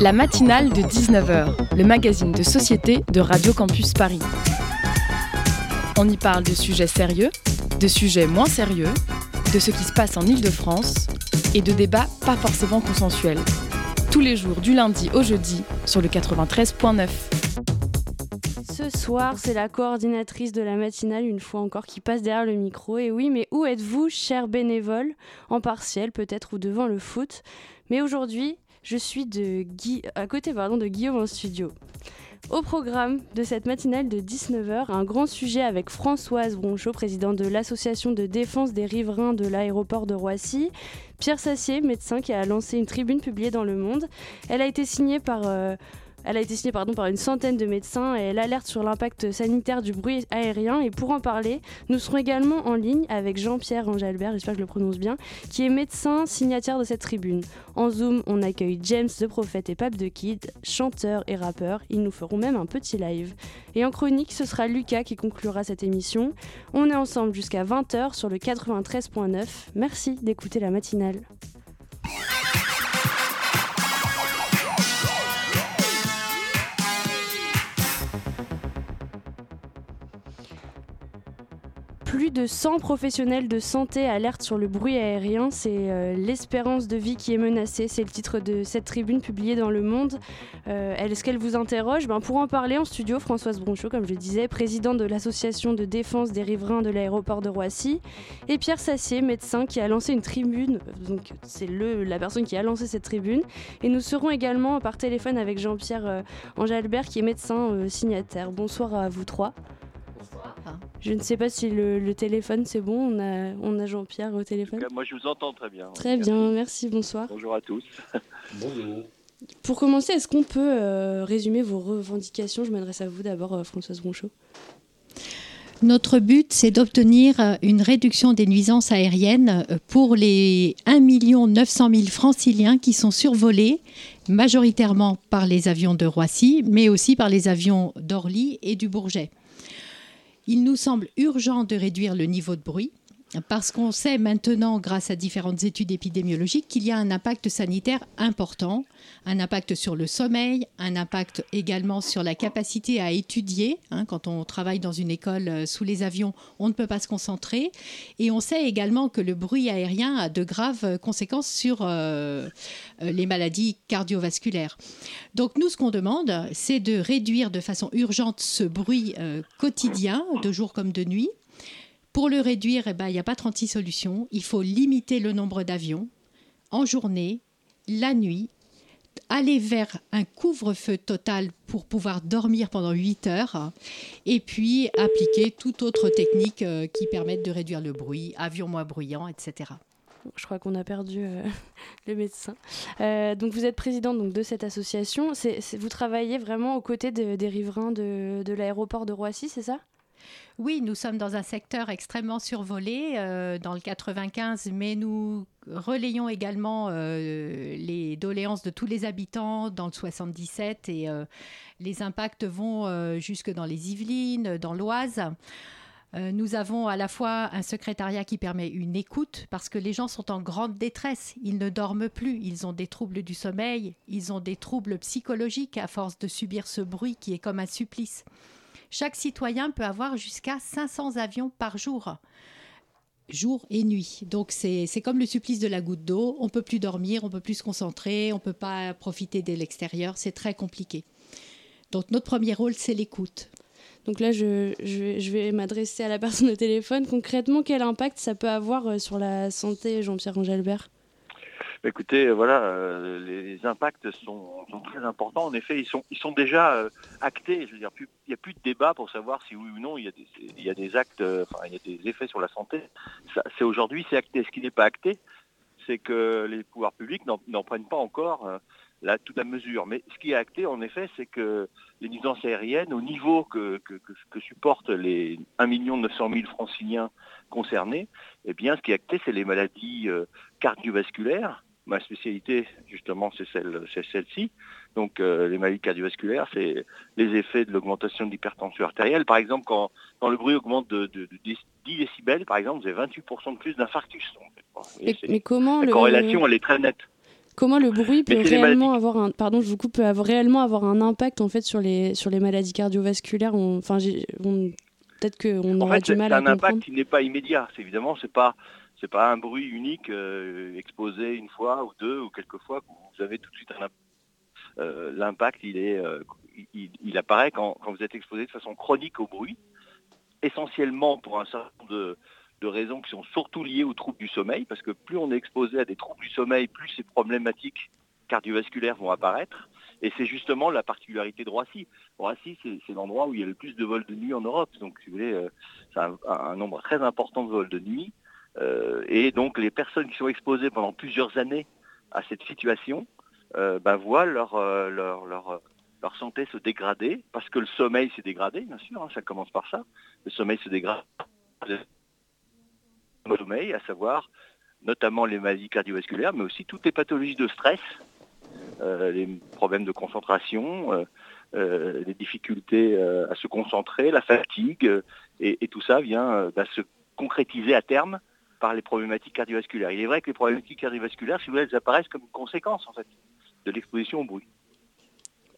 La matinale de 19h, le magazine de société de Radio Campus Paris. On y parle de sujets sérieux, de sujets moins sérieux, de ce qui se passe en Ile-de-France et de débats pas forcément consensuels. Tous les jours du lundi au jeudi sur le 93.9. Ce soir, c'est la coordinatrice de la matinale, une fois encore, qui passe derrière le micro. Et oui, mais où êtes-vous, chers bénévoles? En partiel, peut-être, ou devant le foot? Mais aujourd'hui, je suis à côté de Guillaume en studio. Au programme de cette matinale de 19h, un grand sujet avec Françoise Bronchot, présidente de l'Association de défense des riverains de l'aéroport de Roissy, Pierre Sassier, médecin qui a lancé une tribune publiée dans Le Monde. Elle a été signée par... Euh, elle a été signée pardon, par une centaine de médecins et elle alerte sur l'impact sanitaire du bruit aérien. Et pour en parler, nous serons également en ligne avec Jean-Pierre Angelbert, j'espère que je le prononce bien, qui est médecin signataire de cette tribune. En Zoom, on accueille James de Prophète et Pape de Kid, chanteur et rappeur. Ils nous feront même un petit live. Et en chronique, ce sera Lucas qui conclura cette émission. On est ensemble jusqu'à 20h sur le 93.9. Merci d'écouter la matinale. Plus de 100 professionnels de santé alertent sur le bruit aérien. C'est euh, l'espérance de vie qui est menacée. C'est le titre de cette tribune publiée dans Le Monde. Euh, est-ce qu'elle vous interroge? Ben, Pour en parler en studio, Françoise Bronchot, comme je le disais, présidente de l'association de défense des riverains de l'aéroport de Roissy, et Pierre Sassier, médecin, qui a lancé une tribune. Donc c'est la personne qui a lancé cette tribune. Et nous serons également par téléphone avec Jean-Pierre euh, Angelbert, qui est médecin signataire. Bonsoir à vous trois. Je ne sais pas si le, téléphone c'est bon. On a, on a Jean-Pierre au téléphone. moi je vous entends très bien. Très bien, merci, bonsoir. Bonjour à tous. Bonjour. Pour commencer, est-ce qu'on peut euh, résumer vos revendications? Je m'adresse à vous d'abord, euh, Françoise Bronchot. Notre but, c'est d'obtenir euh, une réduction des nuisances aériennes pour les 1 900 000 franciliens qui sont survolés majoritairement par les avions de Roissy, mais aussi par les avions d'Orly et du Bourget. Il nous semble urgent de réduire le niveau de bruit parce qu'on sait maintenant, grâce à différentes études épidémiologiques, qu'il y a un impact sanitaire important, un impact sur le sommeil, un impact également sur la capacité à étudier. Hein, quand on travaille dans une école euh, sous les avions, on ne peut pas se concentrer. Et on sait également que le bruit aérien a de graves conséquences sur euh, euh, les maladies cardiovasculaires. Donc nous, ce qu'on demande, c'est de réduire de façon urgente ce bruit quotidien, de jour comme de nuit pour le réduire, eh ben, il n'y a pas 36 solutions. Il faut limiter le nombre d'avions en journée, la nuit, aller vers un couvre-feu total pour pouvoir dormir pendant 8 heures et puis appliquer toute autre technique euh, qui permette de réduire le bruit, avion moins bruyant, etc. Je crois qu'on a perdu euh, le médecin. Euh, donc vous êtes président donc, de cette association. vous travaillez vraiment aux côtés des riverains de, de l'aéroport de Roissy, c'est ça? Oui, nous sommes dans un secteur extrêmement survolé euh, dans le 95, mais nous relayons également euh, les doléances de tous les habitants dans le 77 et euh, les impacts vont jusque dans les Yvelines, dans l'Oise. nous avons à la fois un secrétariat qui permet une écoute parce que les gens sont en grande détresse. Ils ne dorment plus, ils ont des troubles du sommeil, ils ont des troubles psychologiques à force de subir ce bruit qui est comme un supplice. Chaque citoyen peut avoir jusqu'à 500 avions par jour jour et nuit. Donc c'est comme le supplice de la goutte d'eau. On peut plus dormir, on peut plus se concentrer, on peut pas profiter de l'extérieur. C'est très compliqué. Donc notre premier rôle, c'est l'écoute. Donc là, je, je vais m'adresser à la personne au téléphone. Concrètement, quel impact ça peut avoir euh, sur la santé, Jean-Pierre Angelbert? Écoutez, euh, voilà, euh, les, impacts sont, très importants. En effet, ils sont, déjà euh, actés. Je veux dire, il n'y a plus de débat pour savoir si oui ou non il y a des, actes, enfin, il y a des effets sur la santé. C'est aujourd'hui, c'est acté. Ce qui n'est pas acté, c'est que les pouvoirs publics n'en prennent pas encore toute la mesure. Mais ce qui est acté, en effet, c'est que les nuisances aériennes, au niveau que, que, supportent les 1 900 000 franciliens concernés, eh bien, ce qui est acté, c'est les maladies cardiovasculaires, ma spécialité, justement, c'est celle, c'est celle-ci. Donc, euh, les maladies cardiovasculaires, c'est les effets de l'augmentation de l'hypertension artérielle. Par exemple, quand, le bruit augmente de, 10 décibels, par exemple, vous avez 28% de plus d'infarctus. mais, comment la corrélation, elle est très nette. Comment le bruit peut réellement avoir un pardon, je vous coupe, peut réellement avoir un impact en fait sur les sur les maladies cardiovasculaires? enfin, peut-être qu'on aura du mal à comprendre. C'est un impact qui n'est pas immédiat. Évidemment, c'est pas c'est pas un bruit unique euh, exposé une fois ou deux ou quelques fois vous avez tout de suite un. Euh, l'impact, il est, euh, il, apparaît quand, vous êtes exposé de façon chronique au bruit, essentiellement pour un certain nombre de, de raisons qui sont surtout liées aux troubles du sommeil, parce que plus on est exposé à des troubles du sommeil, plus ces problématiques cardiovasculaires vont apparaître. Et c'est justement la particularité de Roissy. Roissy, c'est l'endroit où il y a le plus de vols de nuit en Europe. Donc, si vous voulez, c'est un, nombre très important de vols de nuit. Euh, et donc, les personnes qui sont exposées pendant plusieurs années à cette situation euh, bah, voient leur, leur, leur, leur, santé se dégrader, parce que le sommeil s'est dégradé, bien sûr, hein, ça commence par ça. Le sommeil se dégrade sommeil, à savoir notamment les maladies cardiovasculaires, mais aussi toutes les pathologies de stress, euh, les problèmes de concentration, euh, euh, les difficultés à se concentrer, la fatigue, et, tout ça vient bah, se concrétiser à terme par les problématiques cardiovasculaires. Il est vrai que les problématiques cardiovasculaires, si vous voulez, elles apparaissent comme une conséquence en fait de l'exposition au bruit.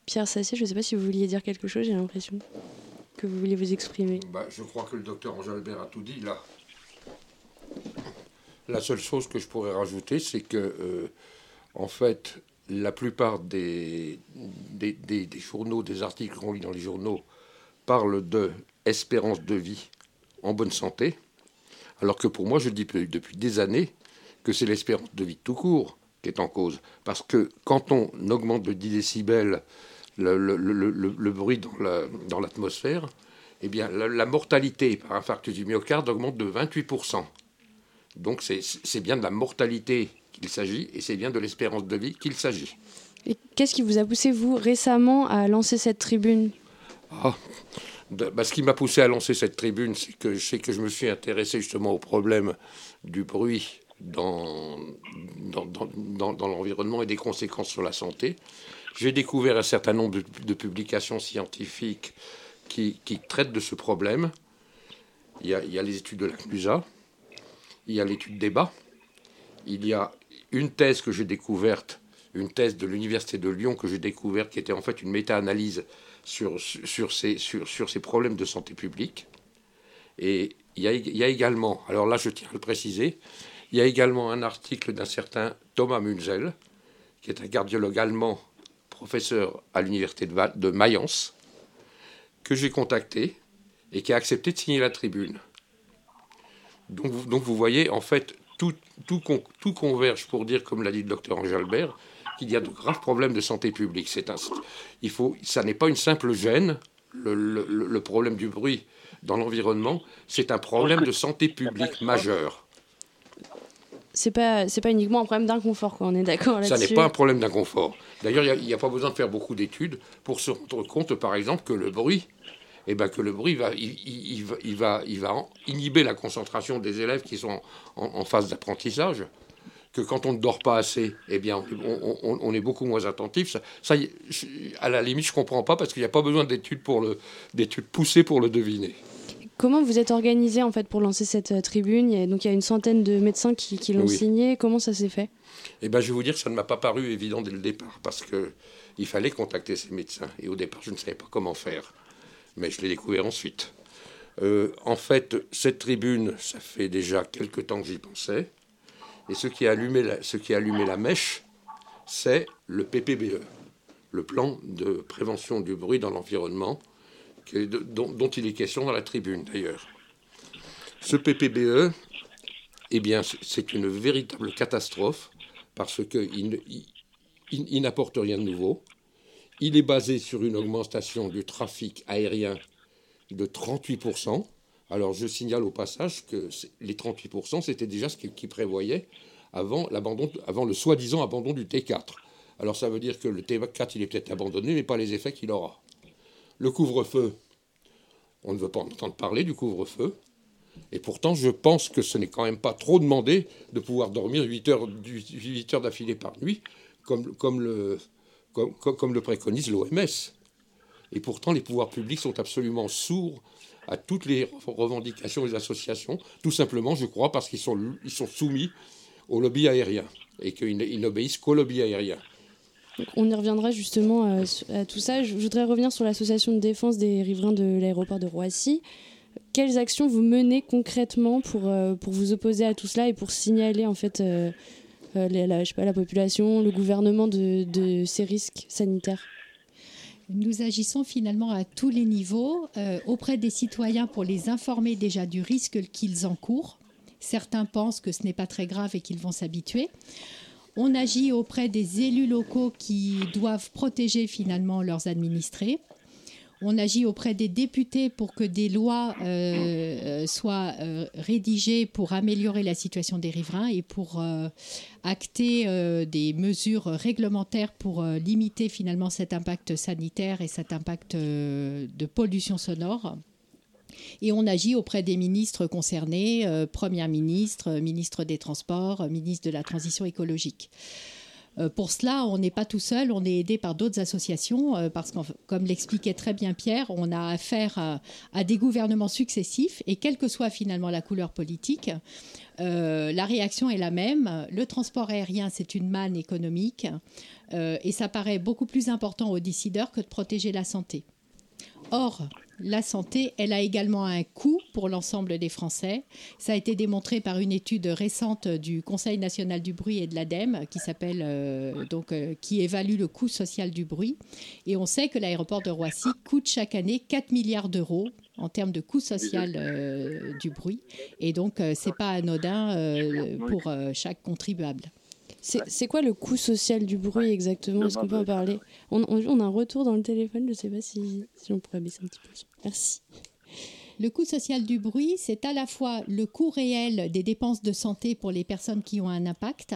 Pierre Sassé, je ne sais pas si vous vouliez dire quelque chose, j'ai l'impression que vous vouliez vous exprimer. Bah, je crois que le docteur Angèle Albert a tout dit là. La seule chose que je pourrais rajouter, c'est que, euh, en fait, la plupart des, des, journaux, des articles qu'on lit dans les journaux, parlent de espérance de vie en bonne santé, alors que pour moi, je dis depuis des années que c'est l'espérance de vie tout court qui est en cause. Parce que quand on augmente de 10 décibels le, bruit dans l'atmosphère, eh bien, la, mortalité par infarctus du myocarde augmente de 28%. Donc c'est bien de la mortalité qu'il s'agit et c'est bien de l'espérance de vie qu'il s'agit. Et qu'est-ce qui vous a poussé, vous, récemment, à lancer cette tribune? Ah, bah, Ce qui m'a poussé à lancer cette tribune, c'est que que je me suis intéressé justement au problème du bruit dans, l'environnement et des conséquences sur la santé. J'ai découvert un certain nombre de, publications scientifiques qui, qui, traitent de ce problème. Il y a, il y a les études de la CNUSA, il y a l'étude débat, il y a une thèse que j'ai découverte, une thèse de l'Université de Lyon que j'ai découverte, qui était en fait une méta-analyse sur, ces, problèmes de santé publique. Et il y, a, également, alors là je tiens à le préciser, il y a également un article d'un certain Thomas Munzel, qui est un cardiologue allemand, professeur à l'université de, Mayence, que j'ai contacté et qui a accepté de signer la tribune. Donc, vous voyez, en fait, tout, tout, converge pour dire, comme l'a dit le docteur Angèle Albert, qu'il y a de graves problèmes de santé publique. C'est un, il faut, ça n'est pas une simple gêne, le, le, problème du bruit dans l'environnement, c'est un problème de santé publique majeur. C'est pas, c'est pas uniquement un problème d'inconfort, on est d'accord là-dessus. Ça n'est pas un problème d'inconfort. D'ailleurs, il n'y a, a, pas besoin de faire beaucoup d'études pour se rendre compte, par exemple, que le bruit eh ben, que le bruit va, il, va, il va inhiber la concentration des élèves qui sont en, phase d'apprentissage. Que quand on ne dort pas assez, eh bien, on, est beaucoup moins attentif. Ça, à la limite, je comprends pas parce qu'il n'y a pas besoin d'études pour le, d'études poussées pour le deviner. Comment vous êtes organisé en fait pour lancer cette euh, tribune? Il y Donc il y a une centaine de médecins qui, l'ont signé. Comment ça s'est fait? Eh ben, je vais vous dire, ça ne m'a pas paru évident dès le départ parce que il fallait contacter ces médecins et au départ, je ne savais pas comment faire mais je l'ai découvert ensuite. Euh, en fait, cette tribune, ça fait déjà quelque temps que j'y pensais. Et ce qui a allumé la, ce qui la mèche, c'est le PPBE, le plan de prévention du bruit dans l'environnement, dont, il est question dans la tribune d'ailleurs. Ce PPBE, eh bien, c'est une véritable catastrophe parce qu'il il, n'apporte rien de nouveau. Il est basé sur une augmentation du trafic aérien de 38%. Alors je signale au passage que les 38%, c'était déjà ce qui prévoyait avant, le soi-disant abandon du T4. Alors ça veut dire que le T4, il est peut-être abandonné, mais pas les effets qu'il aura. Le couvre-feu, on ne veut pas entendre parler du couvre-feu. Et pourtant, je pense que ce n'est quand même pas trop demandé de pouvoir dormir 8 heures, 8 heures d'affilée par nuit, comme, le préconise l'OMS. Et pourtant, les pouvoirs publics sont absolument sourds à toutes les revendications des associations, tout simplement, je crois, parce qu'ils sont, ils sont soumis au lobby aérien et qu'ils n'obéissent qu'au lobby aérien. on y reviendra justement à tout ça. Je voudrais revenir sur l'association de défense des riverains de l'aéroport de Roissy. Quelles actions vous menez concrètement pour, pour vous opposer à tout cela et pour signaler en fait la, je sais pas, la population, le gouvernement de, de ces risques sanitaires? Nous agissons finalement à tous les niveaux euh, auprès des citoyens pour les informer déjà du risque qu'ils encourent. Certains pensent que ce n'est pas très grave et qu'ils vont s'habituer. On agit auprès des élus locaux qui doivent protéger finalement leurs administrés. On agit auprès des députés pour que des lois euh, euh, soient euh, rédigées pour améliorer la situation des riverains et pour acter des mesures réglementaires pour limiter finalement cet impact sanitaire et cet impact de pollution sonore. Et on agit auprès des ministres concernés, Premier ministre, ministre des Transports, ministre de la Transition écologique. Euh, pour cela, on n'est pas tout seul, on est aidé par d'autres associations, euh, parce que, comme l'expliquait très bien Pierre, on a affaire à, des gouvernements successifs, et quelle que soit finalement la couleur politique, euh, la réaction est la même. Le transport aérien, c'est une manne économique, et ça paraît beaucoup plus important aux décideurs que de protéger la santé. Or, la santé, elle a également un coût pour l'ensemble des Français. Ça a été démontré par une étude récente du Conseil national du bruit et de l'ADEME qui s'appelle euh, donc euh, qui évalue le coût social du bruit. Et on sait que l'aéroport de Roissy coûte chaque année 4 milliards d'euros en termes de coût social euh, du bruit. Et donc, c'est pas anodin pour chaque contribuable. C'est quoi le coût social du bruit exactement? Est-ce qu'on peut en parler? on, a un retour dans le téléphone, je ne sais pas si, si on pourrait baisser un petit peu. Merci. Le coût social du bruit, c'est à la fois le coût réel des dépenses de santé pour les personnes qui ont un impact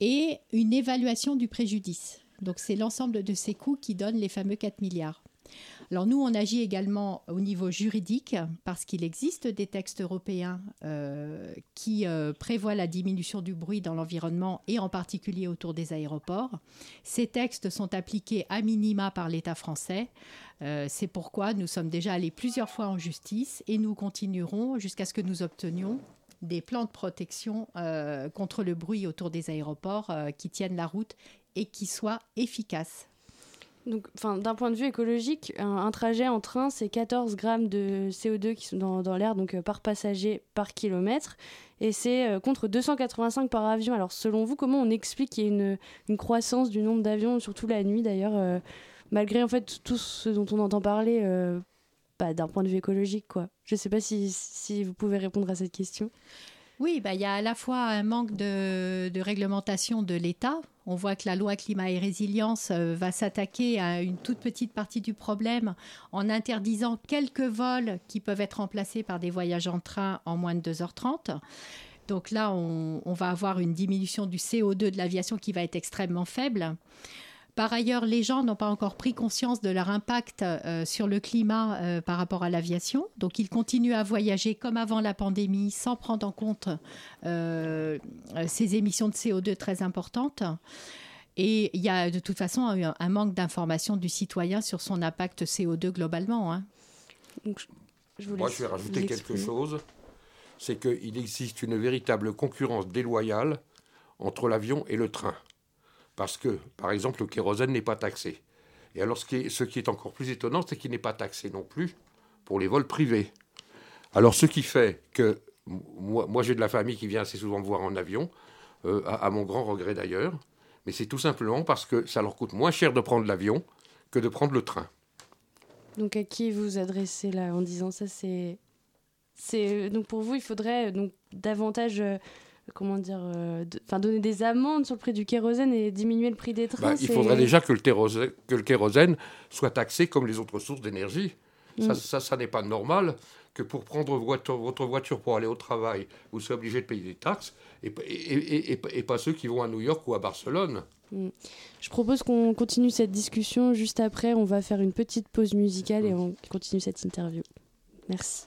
et une évaluation du préjudice. Donc c'est l'ensemble de ces coûts qui donnent les fameux 4 milliards. Alors nous, on agit également au niveau juridique parce qu'il existe des textes européens euh, qui euh, prévoient la diminution du bruit dans l'environnement et en particulier autour des aéroports. Ces textes sont appliqués à minima par l'État français. Euh, c'est pourquoi nous sommes déjà allés plusieurs fois en justice et nous continuerons jusqu'à ce que nous obtenions des plans de protection contre le bruit autour des aéroports qui tiennent la route et qui soient efficaces. Donc, d'un point de vue écologique, un, trajet en train, c'est 14 grammes de CO2 qui sont dans, l'air, donc euh, par passager par kilomètre, et c'est euh, contre 285 par avion. Alors, selon vous, comment on explique qu'il y ait une, croissance du nombre d'avions, surtout la nuit d'ailleurs, euh, malgré en fait tout ce dont on entend parler, bah, d'un point de vue écologique, quoi? Je ne sais pas si, si vous pouvez répondre à cette question. Oui, bah, il y a à la fois un manque de, réglementation de l'État. On voit que la loi climat et résilience euh, va s'attaquer à une toute petite partie du problème en interdisant quelques vols qui peuvent être remplacés par des voyages en train en moins de 2h30. Donc là, on va avoir une diminution du CO2 de l'aviation qui va être extrêmement faible. Par ailleurs, les gens n'ont pas encore pris conscience de leur impact euh, sur le climat euh, par rapport à l'aviation. Donc, ils continuent à voyager comme avant la pandémie sans prendre en compte euh, ces émissions de CO2 très importantes. Et il y a de toute façon un, manque d'information du citoyen sur son impact CO2 globalement. Hein. Moi, je vais rajouter quelque chose. C'est qu'il existe une véritable concurrence déloyale entre l'avion et le train parce que, par exemple, le kérosène n'est pas taxé. Et alors, ce qui est, encore plus étonnant, c'est qu'il n'est pas taxé non plus pour les vols privés. Alors, ce qui fait que moi, j'ai de la famille qui vient assez souvent me voir en avion, euh, à, mon grand regret d'ailleurs, mais c'est tout simplement parce que ça leur coûte moins cher de prendre l'avion que de prendre le train. Donc, à qui vous adressez là en disant ça C'est, c'est donc pour vous, il faudrait donc davantage euh, comment dire, euh, enfin donner des amendes sur le prix du kérosène et diminuer le prix des trains. Bah, il faudrait déjà que le, que le, kérosène soit taxé comme les autres sources d'énergie. Ça, mm. ça, n'est pas normal que pour prendre votre voiture pour aller au travail, vous soyez obligé de payer des taxes et, et, et, pas ceux qui vont à New York ou à Barcelone. Mm. Je propose qu'on continue cette discussion juste après. On va faire une petite pause musicale et mm. on continue cette interview. Merci.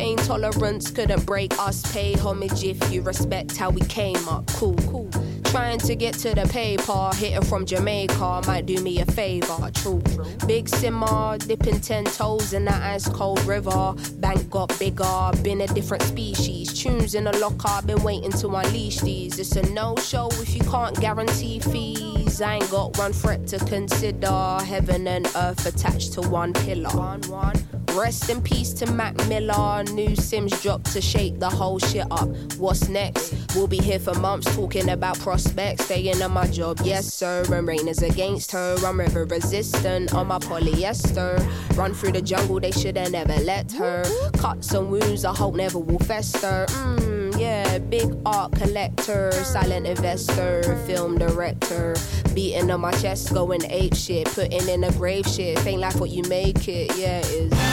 pain tolerance couldn't break us. Pay homage if you respect how we came up. Cool, cool. Trying to get to the paper, hitting from Jamaica might do me a favor. True, big simmer, dipping ten toes in that ice cold river. Bank got bigger, been a different species. Tunes in the locker, been waiting to unleash these. It's a no show if you can't guarantee fees. I ain't got one threat to consider. Heaven and earth attached to one pillar. One, one. Rest in peace to Mac Miller. New Sims dropped to shake the whole shit up. What's next? We'll be here for months talking about prospects. Staying on my job, yes sir. And rain is against her. I'm river resistant on my polyester. Run through the jungle, they should've never let her. Cuts and wounds, I hope never will fester. Mmm, yeah, big art collector, silent investor, film director. Beating on my chest, going ape shit, putting in a grave shit. Ain't like what you make it, yeah, it is.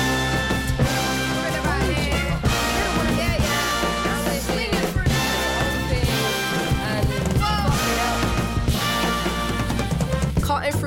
time for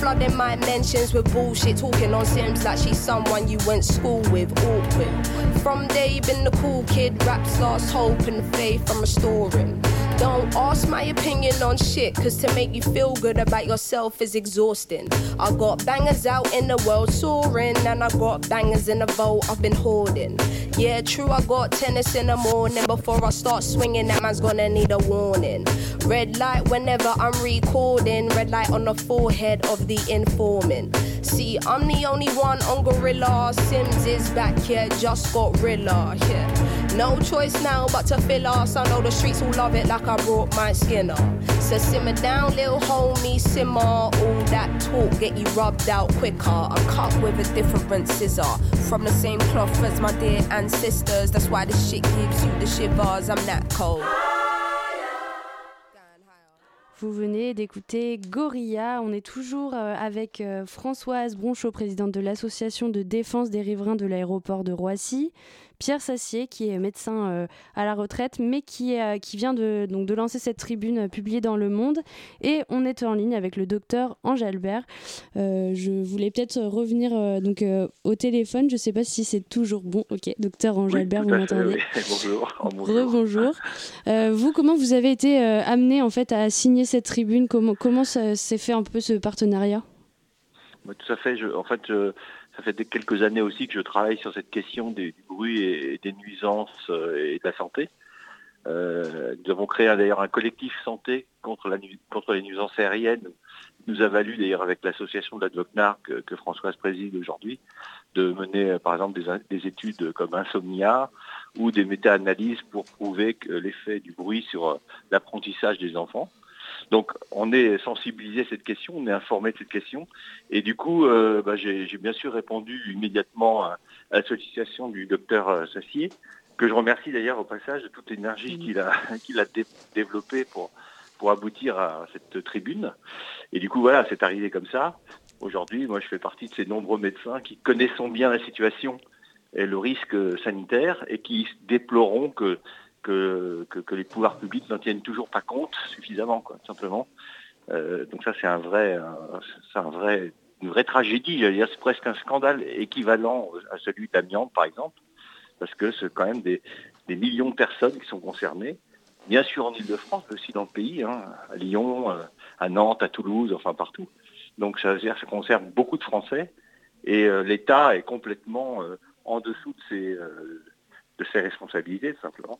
flooding my mentions with bullshit. Talking on Sims like she's someone you went school with. Awkward. From day been the cool kid. Raps lost hope and faith I'm restoring. Don't ask my opinion on shit, cause to make you feel good about yourself is exhausting. I got bangers out in the world soaring, and I got bangers in the vault I've been hoarding. Yeah, true, I got tennis in the morning. Before I start swinging, that man's gonna need a warning. Red light whenever I'm recording, red light on the forehead of the informant. See, I'm the only one on Gorilla. Sims is back here, just got Rilla. Yeah. No choice now but to fill us. I know the streets will love it like I brought my skinner. So simmer down, little homie, simmer. All that talk get you rubbed out quicker. I'm cut with a different scissor. From the same cloth as my dear ancestors. That's why this shit gives you the shivers. I'm that cold. Vous venez d'écouter Gorilla. On est toujours euh, avec euh, Françoise Bronchot, présidente de l'association de défense des riverains de l'aéroport de Roissy. Pierre Sassier, qui est médecin euh, à la retraite, mais qui, est, qui vient de, donc, de lancer cette tribune publiée dans Le Monde. Et on est en ligne avec le docteur Ange Albert. je voulais peut-être revenir donc, au téléphone. Je ne sais pas si c'est toujours bon. Ok, docteur Ange Albert, vous m'entendez Bonjour. Bonjour. bonjour. vous, comment vous avez été amené en fait à signer cette tribune? Comment, comment s'est fait un peu ce partenariat? Bah, Tout à fait. Je, en fait, ça fait quelques années aussi que je travaille sur cette question du bruit et, des nuisances euh, et de la santé. Euh, nous avons créé d'ailleurs un collectif santé contre, les nuisances aériennes. nous a valu d'ailleurs avec l'association de la que, que Françoise préside aujourd'hui de mener par exemple des, des, études comme insomnia ou des méta-analyses pour prouver l'effet du bruit sur l'apprentissage des enfants. Donc on est sensibilisé à cette question, on est informé de cette question. Et du coup, euh, bah, j'ai bien sûr répondu immédiatement à, la sollicitation du docteur euh, Sassier, que je remercie d'ailleurs au passage de toute l'énergie qu'il a, qu'il a développée pour, pour aboutir à cette tribune. Et du coup, voilà, c'est arrivé comme ça. Aujourd'hui, moi, je fais partie de ces nombreux médecins qui connaissons bien la situation et le risque sanitaire et qui déplorons que que, les pouvoirs publics n'en tiennent toujours pas compte suffisamment, quoi, simplement. Euh, donc ça, c'est un vrai, un vrai, une vraie tragédie. C'est presque un scandale équivalent à celui d'Amiens, par exemple, parce que c'est quand même des, millions de personnes qui sont concernées. Bien sûr en Ile-de-France, mais aussi dans le pays, hein, à Lyon, euh, à Nantes, à Toulouse, enfin partout. Donc ça dire ça concerne beaucoup de Français et euh, l'État est complètement en dessous de ses, de ses responsabilités, tout simplement.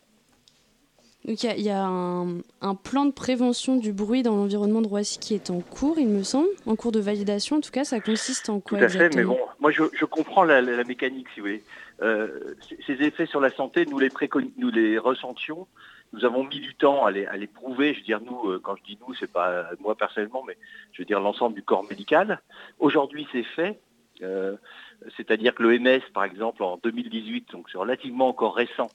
Donc il y a, un, plan de prévention du bruit dans l'environnement de Roissy qui est en cours, il me semble, en cours de validation. En tout cas, ça consiste en quoi Tout à fait, mais bon, moi je, comprends la, mécanique, si vous voulez. Euh, ces effets sur la santé, nous les, nous les ressentions. Nous avons mis du temps à les, à les prouver. Je veux dire, nous, euh, quand je dis nous, c'est pas moi personnellement, mais je veux dire l'ensemble du corps médical. Aujourd'hui, c'est fait. Euh, c'est-à-dire que l'OMS, par exemple, en 2018, donc c'est relativement encore récent,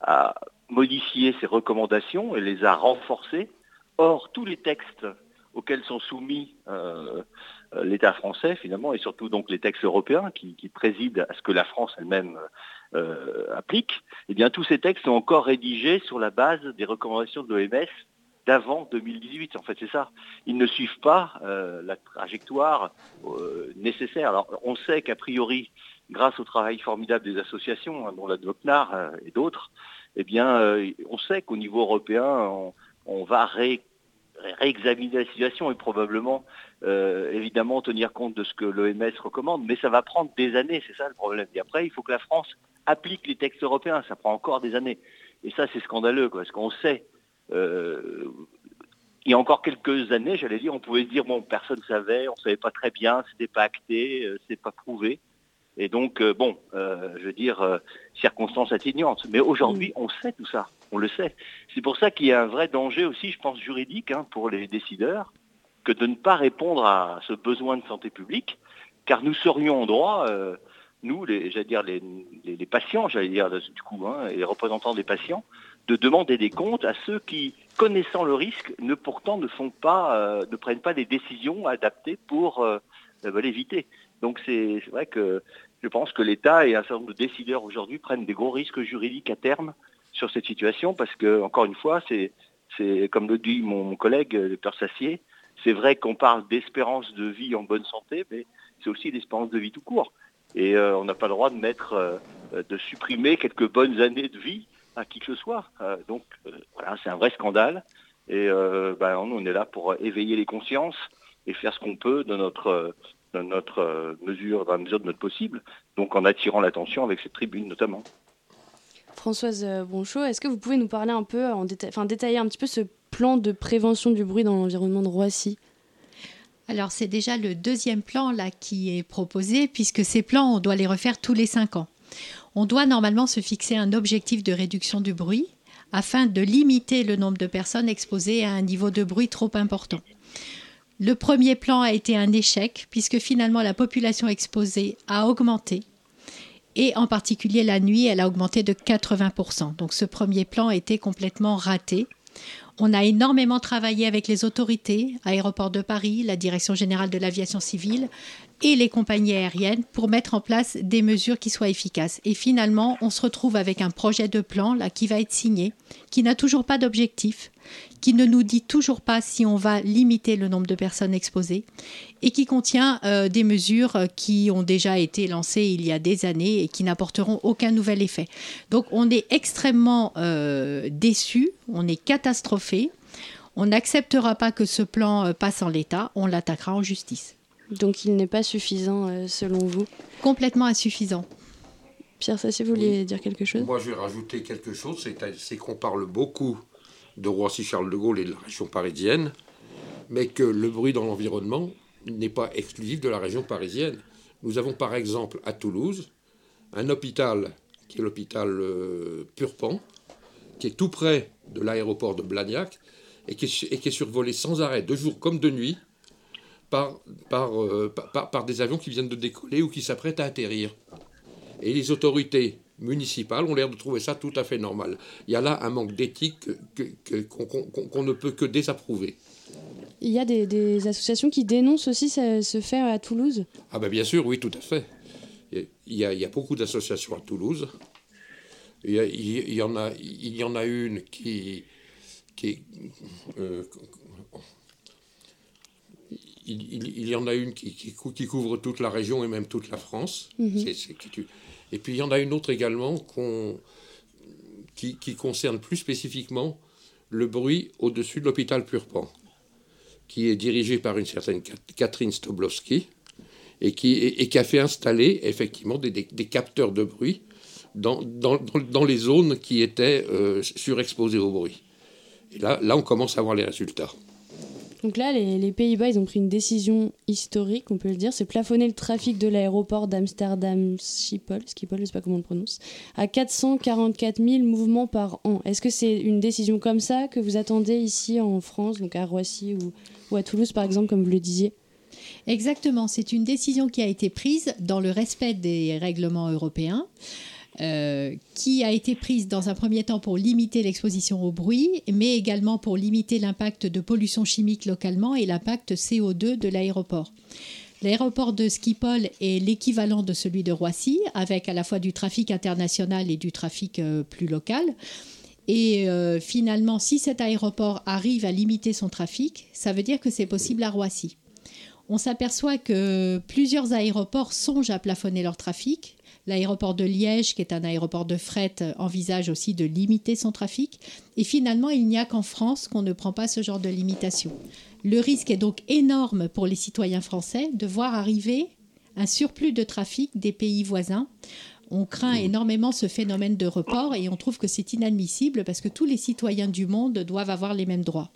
a modifié ses recommandations et les a renforcées. Or, tous les textes auxquels sont soumis euh, euh, l'État français, finalement, et surtout donc les textes européens qui, président à ce que la France elle-même euh, applique, eh bien, tous ces textes sont encore rédigés sur la base des recommandations de l'OMS d'avant 2018. En fait, c'est ça. Ils ne suivent pas la trajectoire nécessaire. Alors, on sait qu'a priori, grâce au travail formidable des associations, hein, dont la DOCNAR euh, et d'autres, eh bien, euh, on sait qu'au niveau européen, on, va réexaminer la situation et probablement, euh, évidemment, tenir compte de ce que l'OMS recommande, mais ça va prendre des années, c'est ça le problème. Et après, il faut que la France applique les textes européens, ça prend encore des années. Et ça, c'est scandaleux, parce qu'on sait, il y a encore quelques années, j'allais dire, on pouvait se dire, bon, personne ne savait, on ne savait pas très bien, c'était pas acté, c'est pas prouvé. Et donc, euh, bon, euh, je veux dire, euh, circonstances atténuantes. Mais aujourd'hui, mm. on sait tout ça, on le sait. C'est pour ça qu'il y a un vrai danger aussi, je pense, juridique hein, pour les décideurs, que de ne pas répondre à ce besoin de santé publique, car nous serions en droit, nous, les, j'allais dire les, patients, j'allais dire du coup, hein, les représentants des patients, de demander des comptes à ceux qui, connaissant le risque, ne pourtant ne font pas, ne prennent pas des décisions adaptées pour l'éviter. Donc c'est vrai que je pense que l'État et un certain nombre de décideurs aujourd'hui prennent des gros risques juridiques à terme sur cette situation parce que, encore une fois, c'est comme le dit mon, collègue, le père Sassier, c'est vrai qu'on parle d'espérance de vie en bonne santé, mais c'est aussi l'espérance de vie tout court. Et euh, on n'a pas le droit de mettre, euh, de supprimer quelques bonnes années de vie à qui que ce soit. Euh, donc voilà, c'est un vrai scandale. Et ben, on est là pour éveiller les consciences et faire ce qu'on peut de notre dans notre euh, mesure, dans la mesure de notre possible, donc en attirant l'attention avec cette tribune notamment. Françoise euh, Bonchot, est-ce que vous pouvez nous parler un peu, en enfin détailler un petit peu ce plan de prévention du bruit dans l'environnement de Roissy? Alors c'est déjà le deuxième plan là qui est proposé puisque ces plans on doit les refaire tous les cinq ans. On doit normalement se fixer un objectif de réduction du bruit afin de limiter le nombre de personnes exposées à un niveau de bruit trop important. Le premier plan a été un échec puisque finalement la population exposée a augmenté et en particulier la nuit, elle a augmenté de 80%. Donc ce premier plan a été complètement raté. On a énormément travaillé avec les autorités, Aéroport de Paris, la Direction générale de l'aviation civile et les compagnies aériennes pour mettre en place des mesures qui soient efficaces. Et finalement, on se retrouve avec un projet de plan là qui va être signé, qui n'a toujours pas d'objectif, qui ne nous dit toujours pas si on va limiter le nombre de personnes exposées et qui contient euh, des mesures qui ont déjà été lancées il y a des années et qui n'apporteront aucun nouvel effet. Donc on est extrêmement euh, déçus, on est catastrophé, on n'acceptera pas que ce plan euh, passe en l'état, on l'attaquera en justice. Donc il n'est pas suffisant selon vous Complètement insuffisant. Pierre Sassier, vous vouliez dire quelque chose Moi, je vais rajouter quelque chose, c'est qu'on parle beaucoup de Roissy-Charles de Gaulle et de la région parisienne, mais que le bruit dans l'environnement n'est pas exclusif de la région parisienne. Nous avons par exemple à Toulouse un hôpital qui est l'hôpital euh, Purpan, qui est tout près de l'aéroport de Blagnac et qui, est, survolé sans arrêt, de jour comme de nuit, par, euh, par, par des avions qui viennent de décoller ou qui s'apprêtent à atterrir. Et les autorités municipales ont l'air de trouver ça tout à fait normal. Il y a là un manque d'éthique qu'on ne peut que désapprouver. Il y a des, associations qui dénoncent aussi ce, fait à Toulouse? Ah ben bien sûr, oui, tout à fait. Il y a, beaucoup d'associations à Toulouse. Il y, en a, il y en a une qui... qui euh, il, y en a une qui, qui, couvre toute la région et même toute la France. Mhm. Et puis il y en a une autre également qui, concerne plus spécifiquement le bruit au-dessus de l'hôpital Purpan, qui est dirigé par une certaine Catherine Stoblowski et qui, a fait installer effectivement des, capteurs de bruit dans, dans, les zones qui étaient euh, surexposées au bruit. Et là, là, on commence à voir les résultats. Donc là, les, Pays-Bas, ils ont pris une décision historique, on peut le dire, c'est plafonner le trafic de l'aéroport d'Amsterdam Schiphol, Schiphol, je ne sais pas comment on le prononce, à 444 000 mouvements par an. Est-ce que c'est une décision comme ça que vous attendez ici en France, donc à Roissy ou, ou à Toulouse par exemple, comme vous le disiez? Exactement, c'est une décision qui a été prise dans le respect des règlements européens. Euh, qui a été prise dans un premier temps pour limiter l'exposition au bruit, mais également pour limiter l'impact de pollution chimique localement et l'impact CO2 de l'aéroport. L'aéroport de Schiphol est l'équivalent de celui de Roissy, avec à la fois du trafic international et du trafic euh, plus local. Et euh, finalement, si cet aéroport arrive à limiter son trafic, ça veut dire que c'est possible à Roissy. On s'aperçoit que plusieurs aéroports songent à plafonner leur trafic, L'aéroport de Liège, qui est un aéroport de fret, envisage aussi de limiter son trafic. Et finalement, il n'y a qu'en France qu'on ne prend pas ce genre de limitation. Le risque est donc énorme pour les citoyens français de voir arriver un surplus de trafic des pays voisins. On craint mmh. énormément ce phénomène de report et on trouve que c'est inadmissible parce que tous les citoyens du monde doivent avoir les mêmes droits.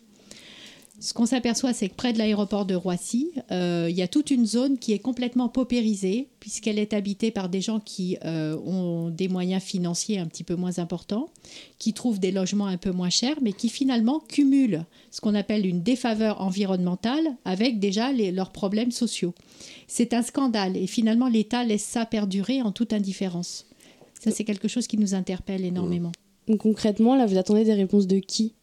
Ce qu'on s'aperçoit, c'est que près de l'aéroport de Roissy, euh, il y a toute une zone qui est complètement paupérisée, puisqu'elle est habitée par des gens qui euh, ont des moyens financiers un petit peu moins importants, qui trouvent des logements un peu moins chers, mais qui finalement cumulent ce qu'on appelle une défaveur environnementale avec déjà leurs problèmes sociaux. C'est un scandale, et finalement l'État laisse ça perdurer en toute indifférence. Ça, c'est quelque chose qui nous interpelle énormément. concrètement, là, vous attendez des réponses de qui?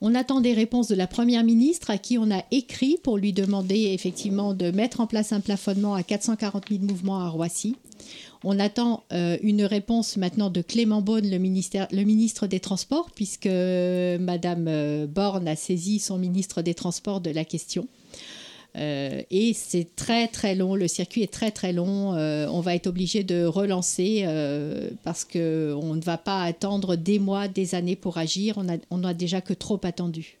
On attend des réponses de la Première ministre à qui on a écrit pour lui demander effectivement de mettre en place un plafonnement à 440 000 mouvements à Roissy. On attend euh, une réponse maintenant de Clément Beaune, le, le ministre des Transports, puisque Madame euh, Borne a saisi son ministre des Transports de la question. Euh, et c'est très très long, le circuit est très très long. Euh, on va être obligé de relancer euh, parce qu'on ne va pas attendre des mois, des années pour agir. On a déjà que trop attendu.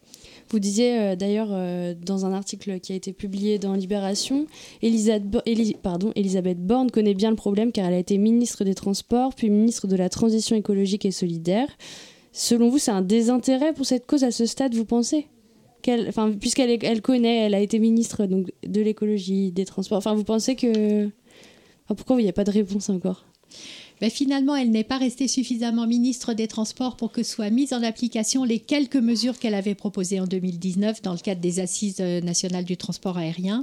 Vous disiez d'ailleurs dans un article qui a été publié dans Libération, Elisabeth, Elisabeth Borne connaît bien le problème car elle a été ministre des Transports, puis ministre de la Transition écologique et solidaire. Selon vous, c'est un désintérêt pour cette cause à ce stade, vous pensez? Puisqu'elle elle connaît, elle a été ministre donc, de l'écologie, des transports. Enfin, vous pensez que. pourquoi il n'y a pas de réponse encore? Ben finalement, elle n'est pas restée suffisamment ministre des Transports pour que soient mises en application les quelques mesures qu'elle avait proposées en 2019 dans le cadre des assises euh, nationales du transport aérien.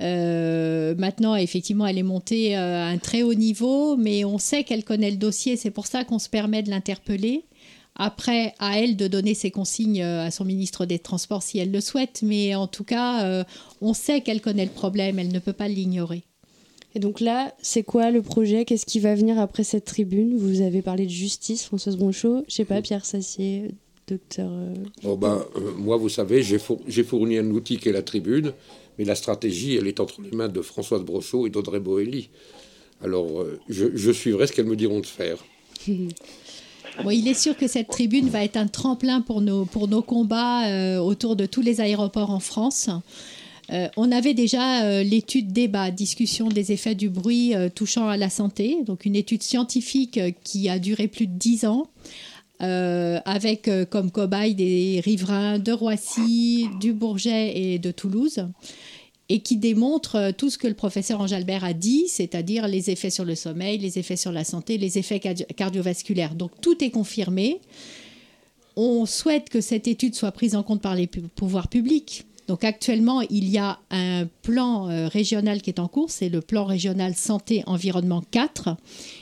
Euh, maintenant, effectivement, elle est montée euh, à un très haut niveau, mais on sait qu'elle connaît le dossier, c'est pour ça qu'on se permet de l'interpeller. Après, à elle de donner ses consignes euh, à son ministre des Transports si elle le souhaite, mais en tout cas, euh, on sait qu'elle connaît le problème, elle ne peut pas l'ignorer. Et donc là, c'est quoi le projet? Qu'est-ce qui va venir après cette tribune? Vous avez parlé de justice, Françoise Bronchot, je sais pas, Pierre Sassier, docteur. Euh, oh ben, moi, vous savez, j'ai fourni un outil qui est la tribune, mais la stratégie, elle est entre les mains de Françoise Brochot et d'Audrey Boelly. Alors, je, je suivrai ce qu'elles me diront de faire. il est sûr que cette tribune va être un tremplin pour nos, combats euh, autour de tous les aéroports en France. Euh, on avait déjà euh, l'étude débat, discussion des effets du bruit touchant à la santé, donc une étude scientifique qui a duré plus de dix ans, avec comme cobaye des riverains de Roissy, du Bourget et de Toulouse et qui démontre euh, tout ce que le professeur Angelbert a dit, c'est-à-dire les effets sur le sommeil, les effets sur la santé, les effets cardiovasculaires. Donc tout est confirmé. On souhaite que cette étude soit prise en compte par les pouvoirs publics. Donc actuellement, il y a un plan euh, régional qui est en cours, c'est le plan régional santé environnement 4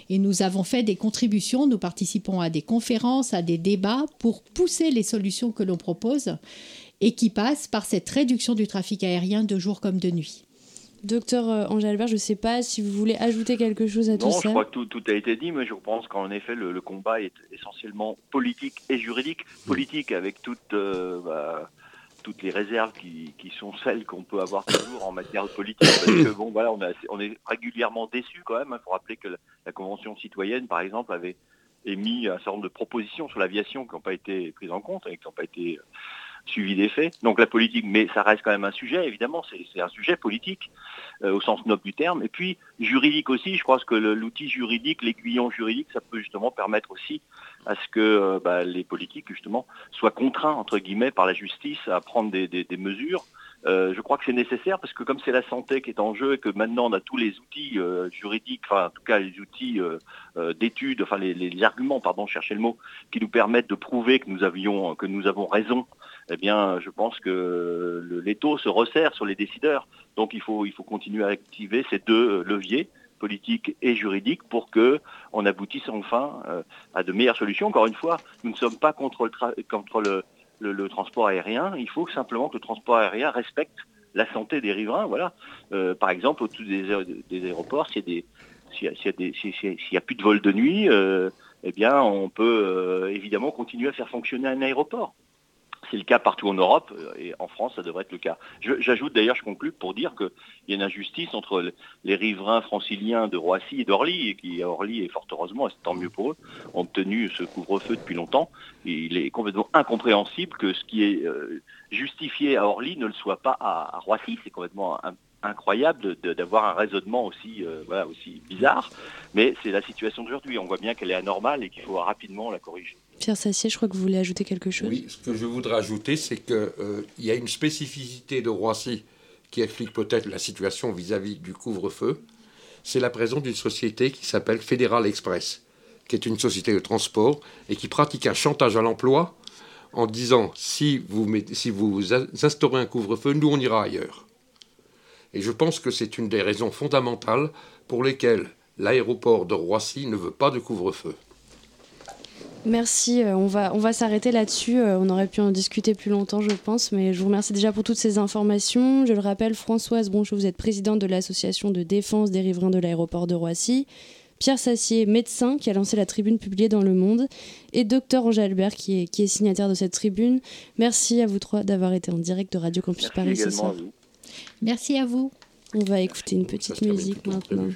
et nous avons fait des contributions, nous participons à des conférences, à des débats pour pousser les solutions que l'on propose et qui passe par cette réduction du trafic aérien de jour comme de nuit. Docteur euh, Angèle Albert, je ne sais pas si vous voulez ajouter quelque chose à tout ça. Non, je crois que tout, a été dit, mais je pense qu'en effet, le, combat est essentiellement politique et juridique. Politique avec toutes, euh, bah, toutes les réserves qui, sont celles qu'on peut avoir toujours en matière de politique. Parce que bon, voilà, on, on est régulièrement déçus quand même. Il hein. faut rappeler que la, Convention citoyenne, par exemple, avait émis un certain nombre de propositions sur l'aviation qui n'ont pas été prises en compte et qui n'ont pas été suivi des faits. Donc la politique, mais ça reste quand même un sujet, évidemment, c'est un sujet politique euh, au sens noble du terme. Et puis juridique aussi, je crois que l'outil juridique, l'aiguillon juridique, ça peut justement permettre aussi à ce que euh, bah, les politiques, justement, soient contraints, entre guillemets, par la justice à prendre des, mesures. Euh, je crois que c'est nécessaire parce que comme c'est la santé qui est en jeu et que maintenant on a tous les outils juridiques, enfin en tout cas les outils d'études, enfin les, les, arguments, pardon, chercher le mot, qui nous permettent de prouver que nous avions, que nous avons raison eh bien, je pense que l'étau se resserre sur les décideurs. Donc, il faut, il faut continuer à activer ces deux leviers politiques et juridiques pour que on aboutisse enfin euh, à de meilleures solutions. Encore une fois, nous ne sommes pas contre le, transport aérien. Il faut simplement que le transport aérien respecte la santé des riverains. Voilà. Euh, par exemple, au-dessus des, aéroports, s'il n'y a, plus de vol de nuit, euh, eh bien, on peut évidemment continuer à faire fonctionner un aéroport. C'est le cas partout en Europe euh, et en France, ça devrait être le cas. J'ajoute d'ailleurs, je conclue pour dire qu'il y a une injustice entre les riverains franciliens de Roissy et d'Orly, qui à Orly, et fort heureusement, c'est tant mieux pour eux, ont tenu ce couvre-feu depuis longtemps. il est complètement incompréhensible que ce qui est euh, justifié à Orly ne le soit pas à, Roissy. C'est complètement incroyable d'avoir un raisonnement aussi, euh, voilà, aussi bizarre. Mais c'est la situation d'aujourd'hui. On voit bien qu'elle est anormale et qu'il faut rapidement la corriger. Pierre Sassier, je crois que vous voulez ajouter quelque chose. Oui, ce que je voudrais ajouter, c'est qu'il euh, y a une spécificité de Roissy qui explique peut-être la situation vis-à-vis du couvre-feu. C'est la présence d'une société qui s'appelle Fédéral Express, qui est une société de transport et qui pratique un chantage à l'emploi en disant si vous, si vous instaurez un couvre-feu, nous on ira ailleurs. Et je pense que c'est une des raisons fondamentales pour lesquelles l'aéroport de Roissy ne veut pas de couvre-feu. Merci, euh, on va, on va s'arrêter là-dessus. Euh, on aurait pu en discuter plus longtemps, je pense, mais je vous remercie déjà pour toutes ces informations. Je le rappelle, Françoise Bronchot, vous êtes présidente de l'association de défense des riverains de l'aéroport de Roissy. Pierre Sassier, médecin, qui a lancé la tribune publiée dans Le Monde, et docteur Angèle Albert, qui est, qui est signataire de cette tribune. Merci à vous trois d'avoir été en direct de Radio Campus Paris ce soir. Merci à vous. On va écouter une petite musique maintenant.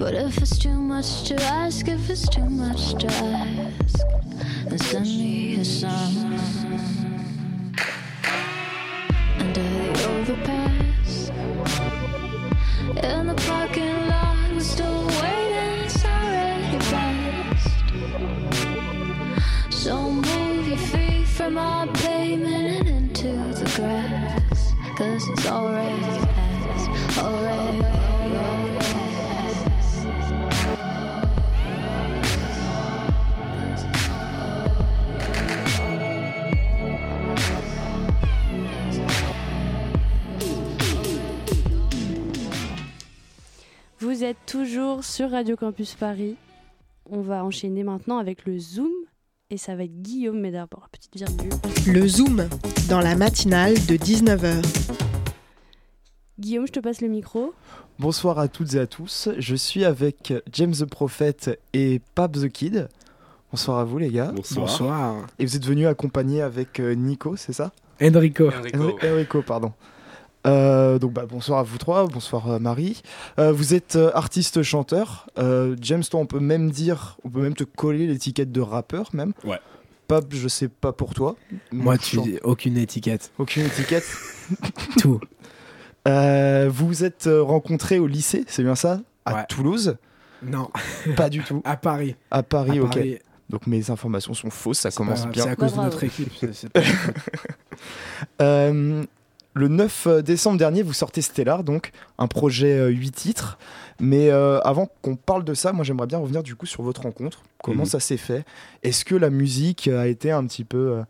But if it's too much to ask, if it's too much to ask, then send me a song. Under the overpass, in the parking lot, we're still waiting. It's already past. So move your feet from our pavement and into the grass, cause it's already Vous êtes toujours sur Radio Campus Paris. On va enchaîner maintenant avec le Zoom et ça va être Guillaume, mais d'abord, petite virgule. Le Zoom, dans la matinale de 19h. Guillaume, je te passe le micro. Bonsoir à toutes et à tous. Je suis avec James the Prophet et Pab the Kid. Bonsoir à vous les gars. Bonsoir. Et vous êtes venus accompagner avec euh, Nico, c'est ça? Enrico. Enrico, Enrico pardon. Euh, donc bah, bonsoir à vous trois, bonsoir euh, Marie. Euh, vous êtes euh, artiste chanteur. Euh, James, toi on peut même dire, on peut même te coller l'étiquette de rappeur même. Ouais. Pab, je sais pas pour toi. Moi, tu chan- dis aucune étiquette. Aucune étiquette. Tout. Euh, vous vous êtes euh, rencontrés au lycée, c'est bien ça? À Ouais. Toulouse? Non, Pas du tout. à Paris. À Paris, À ok. Paris. Donc mes informations sont fausses, ça pas commence bien. C'est à cause de notre équipe. c'est pas- Euh, le 9 décembre dernier, vous sortez Stellar, donc un projet 8 titres. Mais euh, avant qu'on parle de ça, moi j'aimerais bien revenir du coup sur votre rencontre. Comment Mhm. ça s'est fait? Est-ce que la musique a été un petit peu... euh,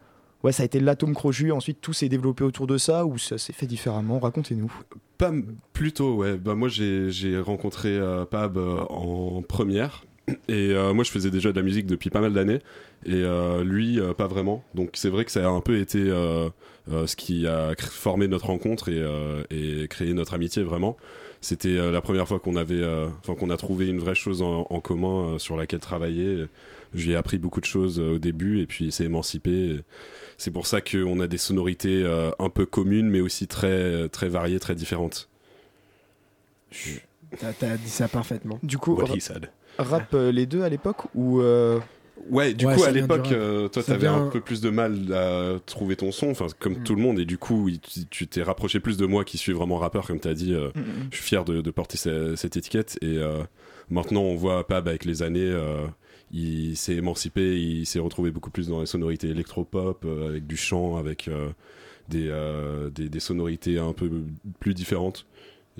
Ouais, ça a été l'atome crochu, ensuite tout s'est développé autour de ça, ou ça s'est fait différemment? Racontez-nous. Pas plutôt, ouais. Bah, moi, j'ai rencontré euh, Pab euh, en première. Et euh, moi, je faisais déjà de la musique depuis pas mal d'années. Et euh, lui, euh, pas vraiment. Donc, c'est vrai que ça a un peu été euh, euh, ce qui a formé notre rencontre et, euh, et créé notre amitié, vraiment. C'était euh, la première fois qu'on avait, euh, enfin, qu'on a trouvé une vraie chose en, en commun euh, sur laquelle travailler. Je lui ai appris beaucoup de choses euh, au début et puis il s'est émancipé. C'est pour ça qu'on a des sonorités euh, un peu communes, mais aussi très, très variées, très différentes. T'as t'as dit ça parfaitement. Du coup, What he said. Rap euh, les deux à l'époque ou euh, Ouais, du Ouais, coup, à l'époque, euh, toi, t'avais un peu plus de mal à trouver ton son, enfin, comme Mm. tout le monde, et du coup, tu t'es rapproché plus de moi qui suis vraiment rappeur, comme t'as dit. euh, je suis fier de, de porter ce- cette étiquette, et euh, maintenant, on voit Pab avec les années, euh, il s'est émancipé, il s'est retrouvé beaucoup plus dans les sonorités électropop, euh, avec du chant, avec euh, des, euh, des, des sonorités un peu plus différentes.